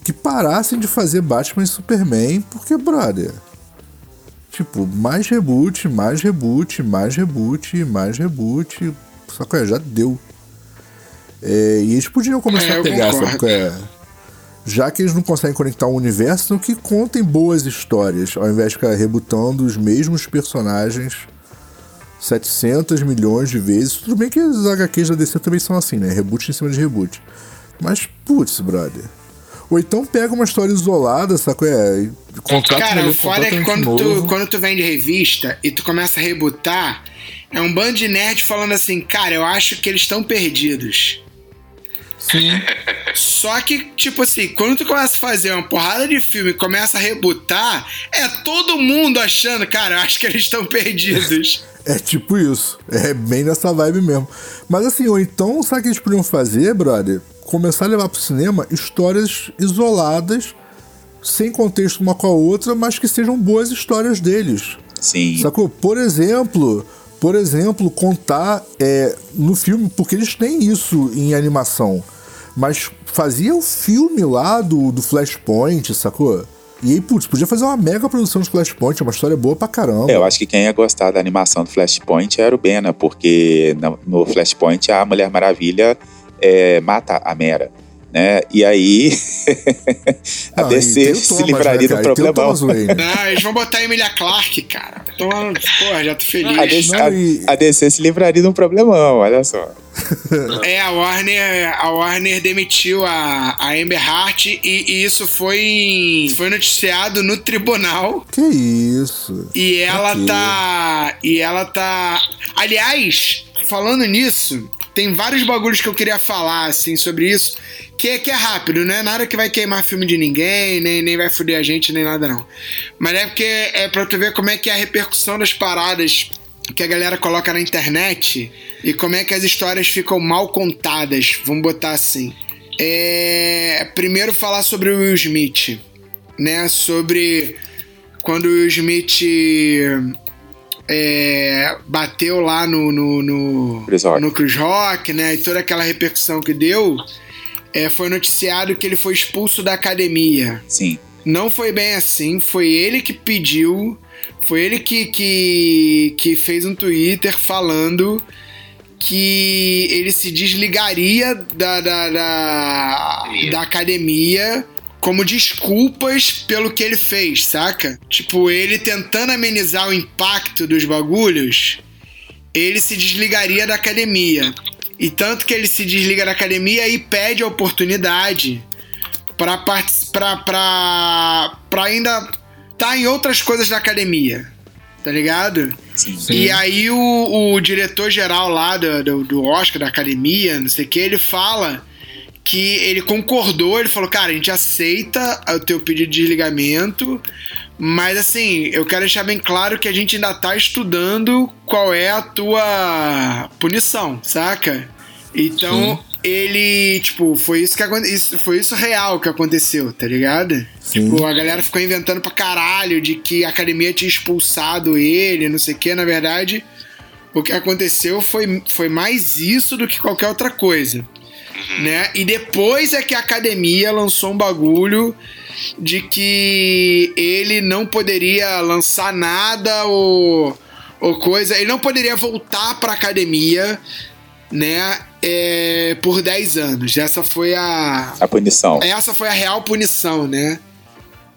que parassem de fazer Batman e Superman, porque, brother. Tipo, mais reboot, mais reboot, mais reboot, mais reboot. Só que é, já deu. É, e eles podiam começar É, a pegar, sabe? é? Já que eles não conseguem conectar um universo, que contem boas histórias, ao invés de ficar rebutando os mesmos personagens 700 milhões de vezes. Tudo bem que os HQs da DC também são assim, né? Reboot em cima de reboot. Mas, putz, brother. Ou então pega uma história isolada, sacou? É, contrata Cara, o foda é que quando tu, quando tu vende revista e tu começa a rebutar, é um bando de nerd falando assim, cara, eu acho que eles estão perdidos. Sim. Só que, tipo assim, quando tu começa a fazer uma porrada de filme e começa a rebutar, é todo mundo achando, cara, eu acho que eles estão perdidos. É tipo isso. É bem nessa vibe mesmo. Mas assim, ou então, sabe o que eles podiam fazer, brother? Começar a levar pro cinema histórias isoladas, sem contexto uma com a outra, mas que sejam boas histórias deles. Sim. Sacou? Por exemplo, por exemplo, contar é, no filme, porque eles têm isso em animação. Mas fazia o filme lá do, do Flashpoint, sacou? E aí, putz, podia fazer uma mega produção de Flashpoint, é uma história boa pra caramba. É, eu acho que quem ia gostar da animação do Flashpoint era o Bena, porque no, Flashpoint a Mulher Maravilha é, mata a Mera. Né? E aí a Não, DC se Thomas, livraria né, do problemão. Não, eles vão botar a Emilia Clarke, cara. Então, porra, já tô feliz. A DC, Não, e- a- a DC se livraria de um problemão, olha só. É, a Warner, a Warner demitiu a, a Amber Hart e, e isso foi, foi noticiado no tribunal. Que isso? E ela Ok. tá. E ela tá. Aliás, falando nisso, tem vários bagulhos que eu queria falar, assim, sobre isso. Que, é- que é rápido, não é nada que vai queimar filme de ninguém, nem, nem vai foder a gente, nem nada, não. Mas é porque é pra tu ver como é que é a repercussão das paradas que a galera coloca na internet e como é que as histórias ficam mal contadas, vamos botar assim. É, primeiro falar sobre o Will Smith, né? Sobre quando o Will Smith é, bateu lá no, no, no, Chris Rock. no Chris Rock, né? E toda aquela repercussão que deu, é, foi noticiado que ele foi expulso da academia. Sim. Não foi bem assim, foi ele que pediu, foi ele que, que, que fez um Twitter falando que ele se desligaria da, da, da, da academia como desculpas pelo que ele fez, saca? Tipo, ele tentando amenizar o impacto dos bagulhos, ele se desligaria da academia. E tanto que ele se desliga da academia e pede a oportunidade pra, partic- pra, pra, pra ainda tá em outras coisas da academia. Tá ligado? Sim. E aí o, o diretor-geral lá do, do, do Oscar, da academia, não sei o que, ele fala que ele concordou, ele falou, cara, a gente aceita o teu pedido de desligamento, mas assim, eu quero deixar bem claro que a gente ainda tá estudando qual é a tua punição, saca? Então, ele, tipo, foi isso que isso foi isso real que aconteceu, tá ligado? Sim. Tipo, a galera ficou inventando pra caralho de que a academia tinha expulsado ele, não sei o que, na verdade, o que aconteceu foi, foi mais isso do que qualquer outra coisa. Né? E depois é que a academia lançou um bagulho de que ele não poderia lançar nada ou, ou coisa, ele não poderia voltar pra academia né, é, por 10 anos. Essa foi a. A punição. Essa foi a real punição, né?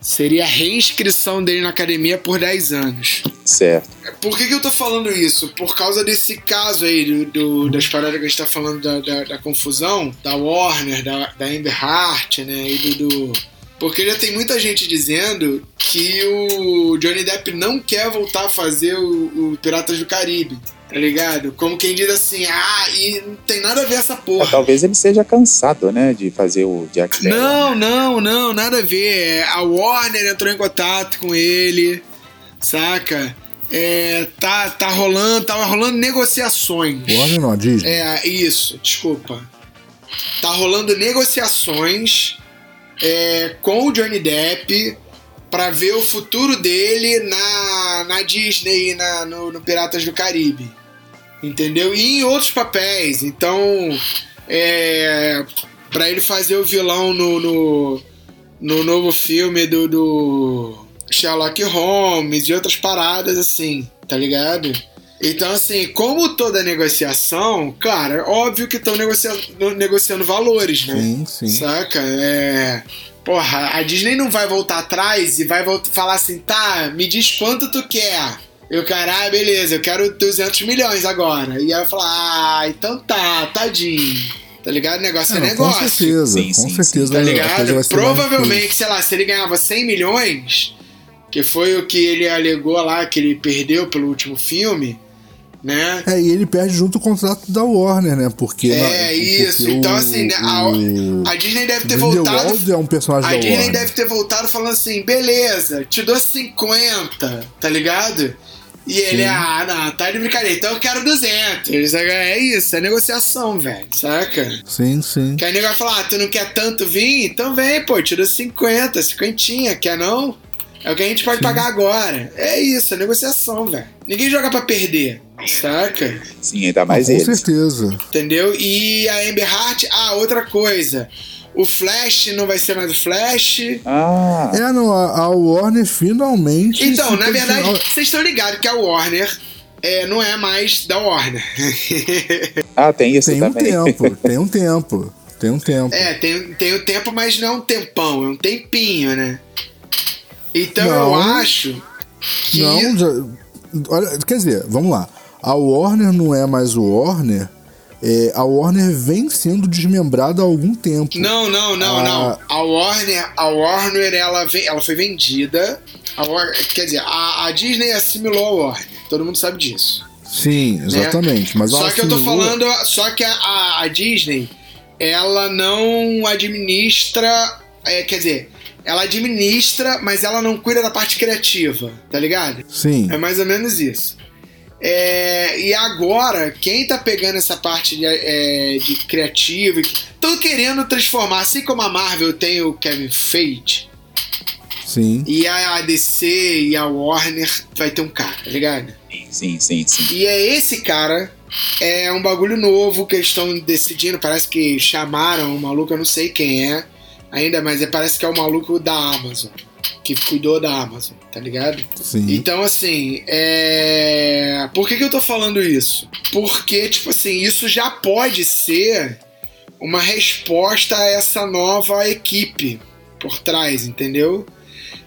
Seria a reinscrição dele na academia por 10 anos. Certo. Por que, que eu tô falando isso? Por causa desse caso aí, do, do das paradas que a gente tá falando da, da, da confusão, da Warner, da, da Amber Hart, né? E do, do. Porque já tem muita gente dizendo que o Johnny Depp não quer voltar a fazer o, o Piratas do Caribe tá ligado? Como quem diz assim, ah, e não tem nada a ver essa porra. É, talvez ele seja cansado, né, de fazer o Jack Sparrow. Não, não, não, nada a ver. A Warner entrou em contato com ele, saca? É, tá, tá rolando, tá rolando negociações. Warner não, a Disney. É, isso, desculpa. Tá rolando negociações é, com o Johnny Depp para ver o futuro dele na, na Disney, na, no, no Piratas do Caribe entendeu? E em outros papéis. Então, é, para ele fazer o vilão no, no, no novo filme do, do, Sherlock Holmes e outras paradas assim, tá ligado? Então, assim, como toda negociação, cara, óbvio que estão negociando, negociando valores, né? Sim, sim. Saca? É. Porra, a Disney não vai voltar atrás e vai falar assim, tá, me diz quanto tu quer. Eu, caralho, ah, beleza, eu quero 200 milhões agora. E aí eu falar, ah, então tá, tadinho. Tá ligado? Negócio é, é negócio. Com certeza, sim, com sim, certeza. Sim, tá ligado? Provavelmente, sei lá, se ele ganhava 100 milhões, que foi o que ele alegou lá, que ele perdeu pelo último filme, né? É, e ele perde junto o contrato da Warner, né? Porque. É, na, isso. Porque então, o, assim, né, a, a, Disney deve ter voltado. é um personagem A da Disney Warner. deve ter voltado falando assim: beleza, te dou 50, tá ligado? E ele, Sim. ah, não, tá de brincadeira, então eu quero 200. É isso, é negociação, velho, saca? Sim, sim. Que aí ninguém vai falar, ah, tu não quer tanto vir? Então vem, pô, tira 50, 50, quer não? É o que a gente pode sim. pagar agora. É isso, é negociação, velho. Ninguém joga pra perder, saca? Sim, ainda mais ah, Com eles. certeza. Entendeu? E a Amber Heart, ah, outra coisa o Flash não vai ser mais o Flash. Ah. É, não, a, a Warner finalmente. Então, na verdade, vocês estão ligados que a Warner é, não é mais da Warner. ah, tem isso tem também. um tempo, tem um tempo. Tem um tempo. É, tem, tem um tempo, mas não é um tempão, é um tempinho, né? Então não, eu acho que. Não, já, olha, quer dizer, vamos lá. A Warner não é mais o Warner é, a Warner vem sendo desmembrada há algum tempo. Não, não, não, a... não. A Warner, a Warner ela, vem, ela foi vendida. A Warner, quer dizer, a, a, Disney assimilou a Warner. Todo mundo sabe disso. Sim, né? exatamente. Né? Mas só que eu tô falando, só que a, a Disney ela não administra, é, quer dizer, ela administra, mas ela não cuida da parte criativa, tá ligado? Sim. É mais ou menos isso. É, e agora, quem tá pegando essa parte de, é, de criativo, estão querendo transformar, assim como a Marvel tem o Kevin Feige. Sim. E a DC e a Warner vai ter um cara, tá ligado? Sim, sim, sim. E é esse cara, é um bagulho novo que eles estão decidindo. Parece que chamaram o maluco, eu não sei quem é ainda, mas é, parece que é o maluco da Amazon que cuidou da Amazon, tá ligado? Sim. Então, assim, é. Por que, que eu tô falando isso? Porque, tipo assim, isso já pode ser uma resposta a essa nova equipe por trás, entendeu?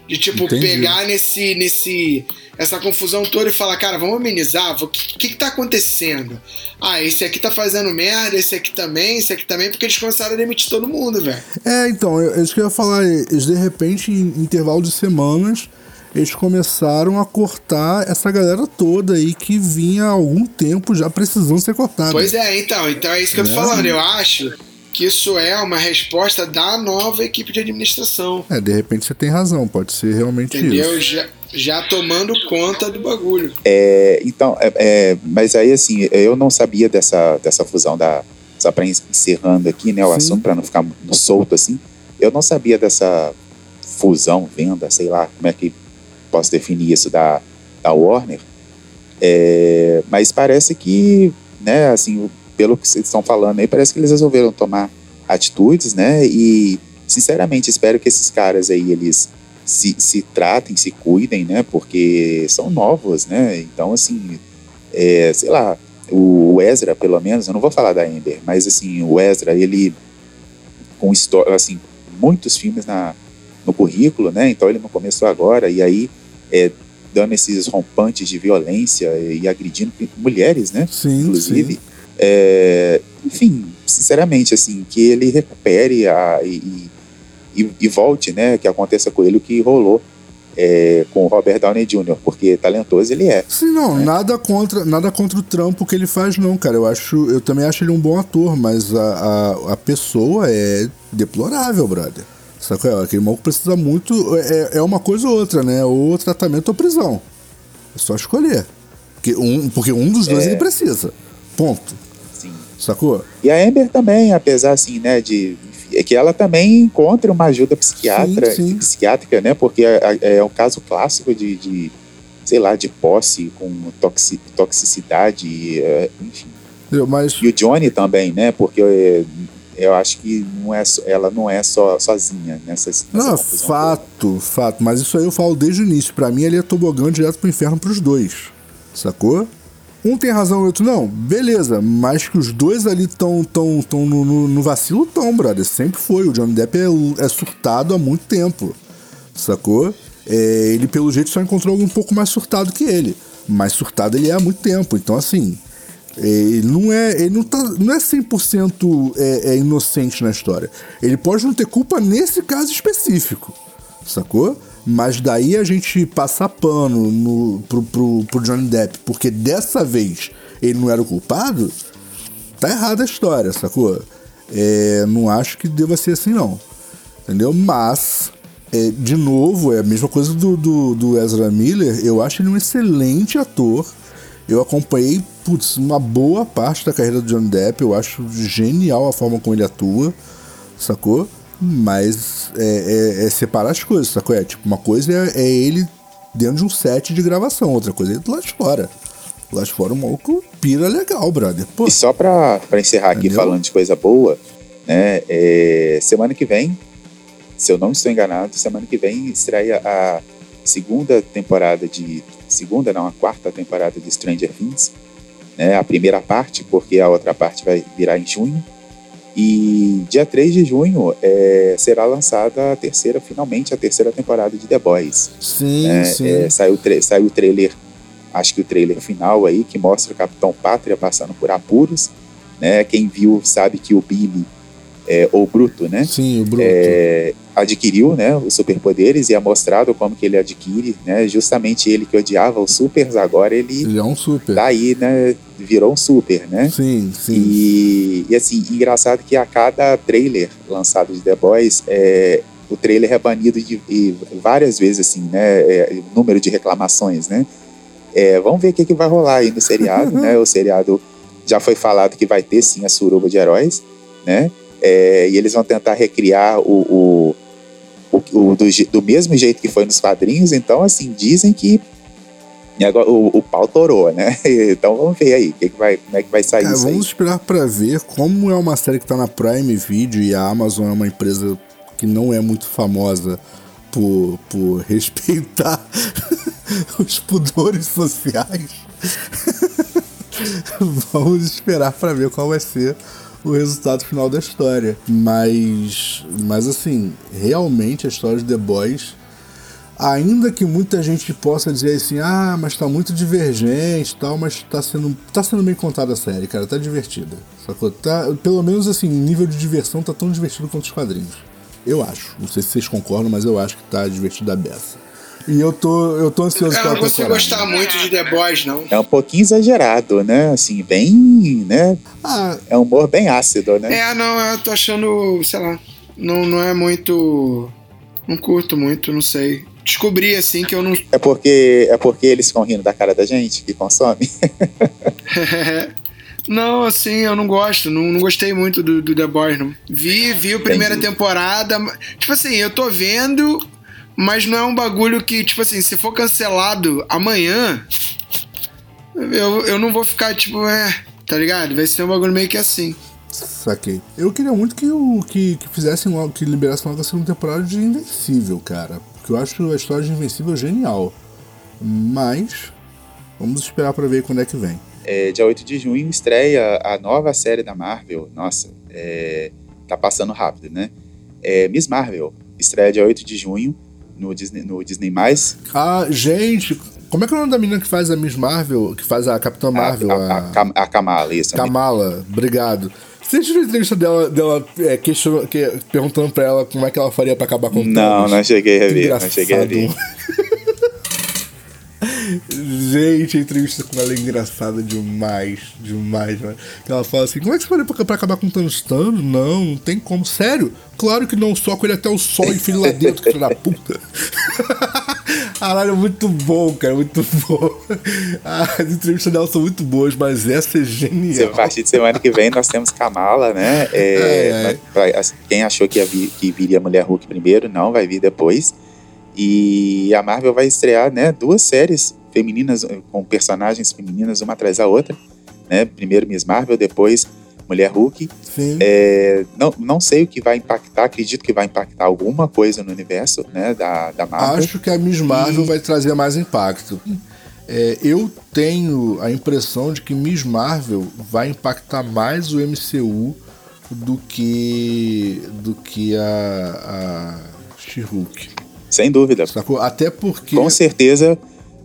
De tipo, Entendi. pegar nesse, nesse essa confusão toda e falar, cara, vamos amenizar, o que, que, que tá acontecendo? Ah, esse aqui tá fazendo merda, esse aqui também, esse aqui também, porque eles começaram a demitir todo mundo, velho. É, então, é isso que eu ia falar, eles de repente, em intervalo de semanas, eles começaram a cortar essa galera toda aí que vinha há algum tempo já precisando ser cortada. Pois é, então, então é isso que eu tô é. falando, eu acho que isso é uma resposta da nova equipe de administração. É, de repente você tem razão, pode ser realmente Entendeu? isso. Já, já tomando conta do bagulho. É, então, é, é, mas aí assim, eu não sabia dessa, dessa fusão da. Só para encerrando aqui, né, o Sim. assunto, para não ficar solto assim. Eu não sabia dessa fusão, venda, sei lá como é que posso definir isso da, da Warner. É, mas parece que, né, assim, pelo que vocês estão falando aí, parece que eles resolveram tomar atitudes, né? E, sinceramente, espero que esses caras aí, eles se, se tratem, se cuidem, né? Porque são novos, né? Então, assim, é, sei lá, o Ezra, pelo menos, eu não vou falar da Amber, mas assim, o Ezra, ele com história, assim, muitos filmes na, no currículo, né? Então ele não começou agora, e aí é, dando esses rompantes de violência e agredindo mulheres, né? Sim, inclusive. sim. É, enfim, sinceramente, assim, que ele recupere a, e, e, e, volte, né? Que aconteça com ele o que rolou é, com o Robert Downey Jr., porque talentoso ele é. Sim, não, né? nada contra nada contra o trampo que ele faz, não, cara. Eu acho, eu também acho ele um bom ator, mas a, a, a pessoa é deplorável, brother. Sabe é? Aquele maluco precisa muito. É, é uma coisa ou outra, né? Ou tratamento ou prisão. É só escolher. Porque um, porque um dos dois é. ele precisa. Ponto. Sim. Sacou? E a Amber também, apesar assim, né, de é que ela também encontre uma ajuda psiquiatra, sim, sim. psiquiátrica, né? Porque é, é, um caso clássico de, de, sei lá, de posse com toxic, toxicidade, é, enfim. Mas... E o Johnny também, né? Porque eu, acho que não é, ela não é só sozinha nessa, nessa Não, fato, toda. fato. Mas isso aí eu falo desde o início. Para mim, ele é tobogã direto pro inferno pros dois. Sacou? Um tem razão e o outro não, beleza, mas que os dois ali estão tão, tão no, no, no vacilo, tão, brother. Sempre foi. O Johnny Depp é, é surtado há muito tempo, sacou? É, ele, pelo jeito, só encontrou alguém um pouco mais surtado que ele. Mas surtado ele é há muito tempo. Então, assim, ele não é, ele não tá, não é 100% é, é inocente na história. Ele pode não ter culpa nesse caso específico, sacou? Mas daí a gente passar pano no, pro, pro, pro Johnny Depp, porque dessa vez ele não era o culpado, tá errada a história, sacou? É, não acho que deva ser assim, não. Entendeu? Mas, é, de novo, é a mesma coisa do, do, do Ezra Miller. Eu acho ele um excelente ator. Eu acompanhei, putz, uma boa parte da carreira do Johnny Depp. Eu acho genial a forma como ele atua, sacou? Mas é, é, é, separar as coisas, sacou? É, tipo, uma coisa é, é, ele dentro de um set de gravação, outra coisa é ele lá de fora. Lá de fora o maluco pira legal, brother. Pô, e só pra, pra encerrar aqui entendeu? falando de coisa boa, né? É, semana que vem, se eu não estou enganado, semana que vem estreia a segunda temporada de. Segunda, não, a quarta temporada de Stranger Things. Né, a primeira parte, porque a outra parte vai virar em junho. E dia 3 de junho é, será lançada a terceira, finalmente, a terceira temporada de The Boys. Sim, é, sim. É, saiu, saiu o trailer, acho que o trailer final aí, que mostra o Capitão Pátria passando por apuros. Né? Quem viu sabe que o Billy é, ou Bruto, né? Sim, o Bruto. É, adquiriu, né, os superpoderes e é mostrado como que ele adquire, né? Justamente ele que odiava os supers, agora ele... Ele é um super. Daí, né, virou um super, né? Sim, sim. E, e assim, engraçado que a cada trailer lançado de The Boys, é, o trailer é banido de, de várias vezes, assim, né? É, número de reclamações, né? É, vamos ver o que, que vai rolar aí no seriado, né? O seriado já foi falado que vai ter, sim, a suruba de heróis, né? É, e eles vão tentar recriar o, o, o, o do, do, mesmo jeito que foi nos quadrinhos. Então, assim, dizem que o, o pau torou, né? Então vamos ver aí que que vai, como é que vai sair é, isso Vamos aí. esperar para ver como é uma série que tá na Prime Video e a Amazon é uma empresa que não é muito famosa por, por respeitar os pudores sociais. vamos esperar para ver qual vai ser o resultado final da história. Mas, mas assim, realmente a história de The Boys, ainda que muita gente possa dizer assim, ah, mas tá muito divergente tal, mas tá sendo, tá sendo bem contada a série, cara, tá divertida. Sacou? Tá, pelo menos assim, nível de diversão tá tão divertido quanto os quadrinhos. Eu acho. Não sei se vocês concordam, mas eu acho que tá divertido a beça. E eu tô, eu tô ansioso pra Eu não consigo gostar muito de The Boys, não. É um pouquinho exagerado, né? Assim, bem, né? Ah, é um humor bem ácido, né? É, não, eu tô achando, sei lá, não, não é muito... Não curto muito, não sei. Descobri, assim, que eu não... É porque, é porque eles ficam rindo da cara da gente que consome? Não, assim, eu não gosto. Não, não gostei muito do, do The Boys, não. Vi, vi a primeira Entendi. temporada. Tipo assim, eu tô vendo, mas não é um bagulho que, tipo assim, se for cancelado amanhã, eu, eu não vou ficar, tipo, é, tá ligado? Vai ser um bagulho meio que assim. Saquei. Eu queria muito que, o, que, que fizessem logo, que liberassem logo a segunda temporada de Invencível, cara. Porque eu acho a história de Invencível genial. Mas, vamos esperar para ver quando é que vem. É, dia 8 de junho estreia a nova série da Marvel. Nossa, é, tá passando rápido, né? É, Miss Marvel estreia dia 8 de junho no Disney, no Disney+. Ah, gente, como é que é o nome da menina que faz a Miss Marvel, que faz a Capitã Marvel? A, a, a, a Kamala, isso. Kamala, obrigado. Você viu a entrevista dela, dela é, que, perguntando pra ela como é que ela faria pra acabar com o Não, não cheguei a ver, não cheguei a ver. Gente, a entrevista com ela é engraçada demais, demais, né? Ela fala assim, como é que você faria pra, pra acabar com o? Thanos? Não, não tem como. Sério? Claro que não, só com ele até o sol e filho lá dentro, que filho da puta. Caralho, muito bom, cara, muito bom. As entrevistas dela são muito boas, mas essa é genial. A partir de semana que vem nós temos Kamala, né? É, é, é. Quem achou que, vir, que viria Mulher Hulk primeiro, não, vai vir depois. E a Marvel vai estrear, né, duas séries femininas com personagens femininas uma atrás da outra, né? Primeiro Miss Marvel, depois Mulher Hulk. É, não, não sei o que vai impactar, acredito que vai impactar alguma coisa no universo, né, da, da Marvel. Acho que a Miss Marvel e... vai trazer mais impacto. É, eu tenho a impressão de que Miss Marvel vai impactar mais o MCU do que do que a, a She-Hulk. Sem dúvida. Sacou? Até porque. Com certeza.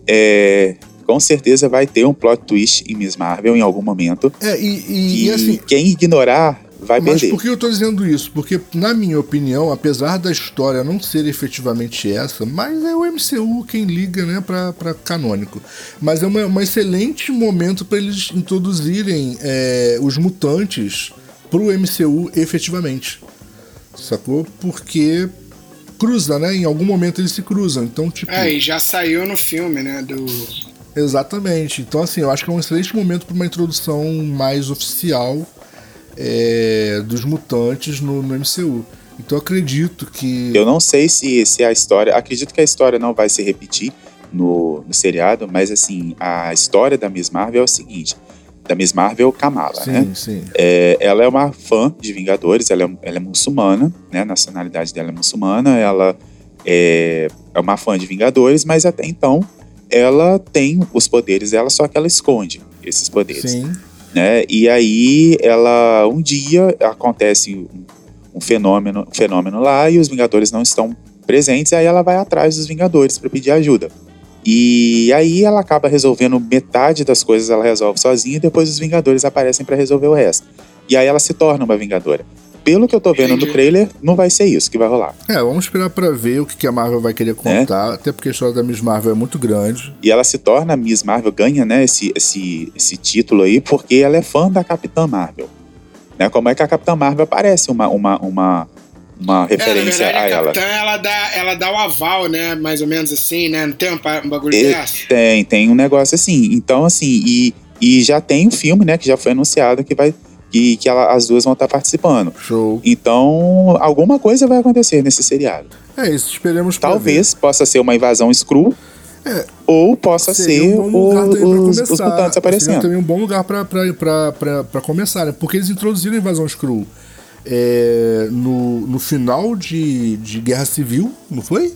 É, com certeza vai ter um plot twist em Miss Marvel em algum momento. É, e, e, e assim. Quem ignorar vai mas perder. por que eu tô dizendo isso? Porque, na minha opinião, apesar da história não ser efetivamente essa, mas é o MCU quem liga, né, pra, pra canônico. Mas é um excelente momento para eles introduzirem é, os mutantes pro MCU efetivamente. Sacou? Porque cruza, né? Em algum momento eles se cruzam. Então, tipo. É, e já saiu no filme, né? Do. Exatamente. Então, assim, eu acho que é um excelente momento para uma introdução mais oficial é, dos mutantes no, no, MCU. Então, eu acredito que. Eu não sei se, se a história. Acredito que a história não vai se repetir no, no seriado, mas, assim, a história da Miss Marvel é o seguinte: da Miss Marvel, Kamala, sim, né? Sim. É, ela é uma fã de Vingadores, ela é, ela é muçulmana, né? A nacionalidade dela é muçulmana, ela é, é uma fã de Vingadores, mas até então ela tem os poderes dela, só que ela esconde esses poderes. Sim. Né? E aí ela um dia acontece um, um fenômeno, um fenômeno lá e os Vingadores não estão presentes, e aí ela vai atrás dos Vingadores para pedir ajuda. E aí ela acaba resolvendo metade das coisas, ela resolve sozinha e depois os Vingadores aparecem para resolver o resto. E aí ela se torna uma Vingadora. Pelo que eu tô vendo no trailer, não vai ser isso que vai rolar. É, vamos esperar para ver o que a Marvel vai querer contar, é. até porque a história da Miss Marvel é muito grande. E ela se torna Miss Marvel, ganha, né, esse, esse, esse título aí, porque ela é fã da Capitã Marvel. Né? Como é que a Capitã Marvel aparece uma, uma, uma, uma referência é, verdade, a, a Capitã, ela. dá, ela dá o aval, né? Mais ou menos assim, né? Não tem um, um bagulho e, desse? Tem, tem um negócio assim. Então, assim, e, e já tem um filme, né? Que já foi anunciado que vai. Que, que ela, as duas vão estar participando. Show. Então, alguma coisa vai acontecer nesse seriado. É isso, esperemos Talvez ver. possa ser uma invasão Screw. É, ou possa ser um o, os, os mutantes aparecendo. Seria também um bom lugar para começar, né? Porque eles introduziram a invasão Screw é, no, no final de, de Guerra Civil, não foi?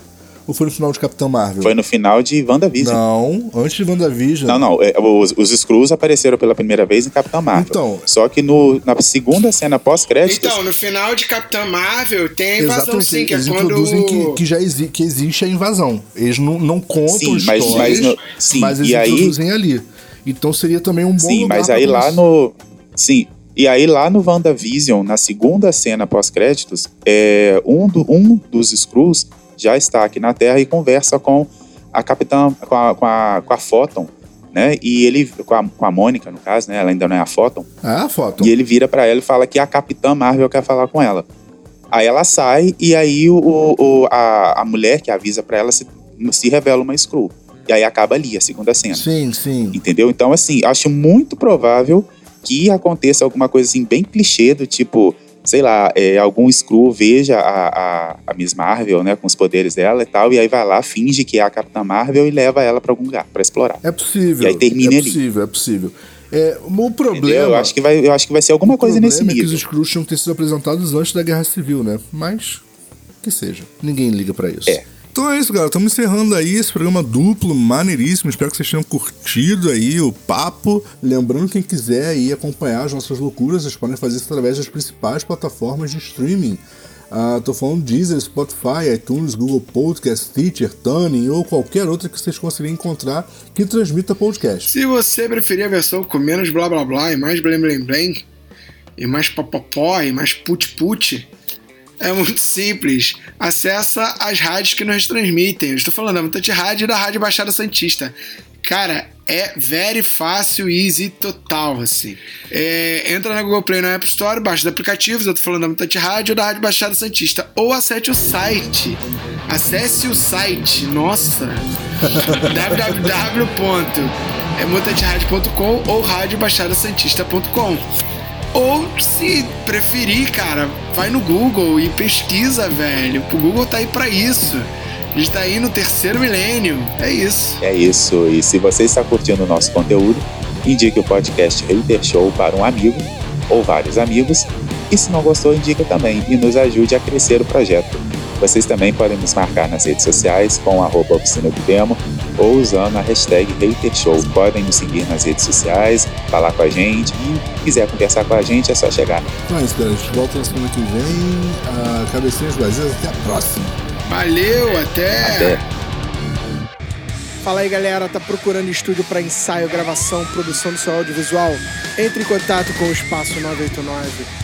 Ou foi no final de Capitão Marvel? Foi no final de WandaVision. Não, antes de WandaVision. Não, não. É, os, os Skrulls apareceram pela primeira vez em Capitão Marvel. Então. Só que no, na segunda cena pós-créditos. Então, no final de Capitão Marvel tem a invasão Exatamente, sim, que eles é quando. introduzem que, que já exi que existe a invasão. Eles não, não contam sim, histórias, mas, mas, no, sim, mas eles e introduzem aí, ali. Então seria também um bom Sim, lugar mas aí lá no. Sim, e aí, lá no WandaVision, na segunda cena pós-créditos, é, um, do, um dos Skrulls já está aqui na Terra e conversa com a Capitã, com a, com a, com a Photon, né? E ele, com a, com a Mônica, no caso, né? Ela ainda não é a Photon. Ah, a Photon. E ele vira para ela e fala que a Capitã Marvel quer falar com ela. Aí ela sai e aí o, o a, a mulher que avisa para ela se, se revela uma Skrull. E aí acaba ali a segunda cena. Sim, sim. Entendeu? Então, assim, acho muito provável que aconteça alguma coisa assim bem clichê do tipo, sei lá, é, algum Screw veja a, a, a, Miss Marvel, né, com os poderes dela e tal, e aí vai lá, finge que é a Capitã Marvel e leva ela para algum lugar para explorar. É possível. E aí termina é ali. É possível, é possível. É, o problema. Eu acho que vai, eu acho que vai ser alguma coisa nesse nível. É que os Skrulls tinham que ter sido apresentados antes da Guerra Civil, né? Mas que seja. Ninguém liga para isso. É. Então é isso, galera. Estamos encerrando aí esse programa duplo, maneiríssimo. Espero que vocês tenham curtido aí o papo. Lembrando, quem quiser aí acompanhar as nossas loucuras, vocês podem fazer isso através das principais plataformas de streaming. Uh, falando Deezer, Spotify, iTunes, Google Podcast, Teacher, Tuning ou qualquer outra que vocês conseguirem encontrar que transmita podcast. Se você preferir a versão com menos blá blá blá e mais blém blém blém, e mais popopó e mais put put, é muito simples. Acessa as rádios que nos transmitem. Eu estou falando da Mutante Rádio e da Rádio Baixada Santista. Cara, é very fácil, easy, total, assim. É, entra na Google Play na App Store, baixa os aplicativos, eu tô falando da Mutante Rádio ou da Rádio Baixada Santista. Ou acesse o site. Acesse o site, nossa. www.mutanteradio.com ou radiobaixadasantista.com ou se preferir, cara, vai no Google e pesquisa, velho. O Google tá aí para isso. A gente tá aí no terceiro milênio. É isso. É isso. E se você está curtindo o nosso conteúdo, indique o podcast Hater Show para um amigo ou vários amigos. E se não gostou, indique também e nos ajude a crescer o projeto. Vocês também podem nos marcar nas redes sociais com arroba oficina do demo ou usando a hashtag HaterShow. Podem nos seguir nas redes sociais, falar com a gente e quiser conversar com a gente é só chegar. Então é isso, galera. A gente volta na semana que vem. Uh, cabecinhas vazias, até a próxima. Valeu, até! Até. Fala aí galera, tá procurando estúdio para ensaio, gravação, produção do seu audiovisual? Entre em contato com o Espaço 989.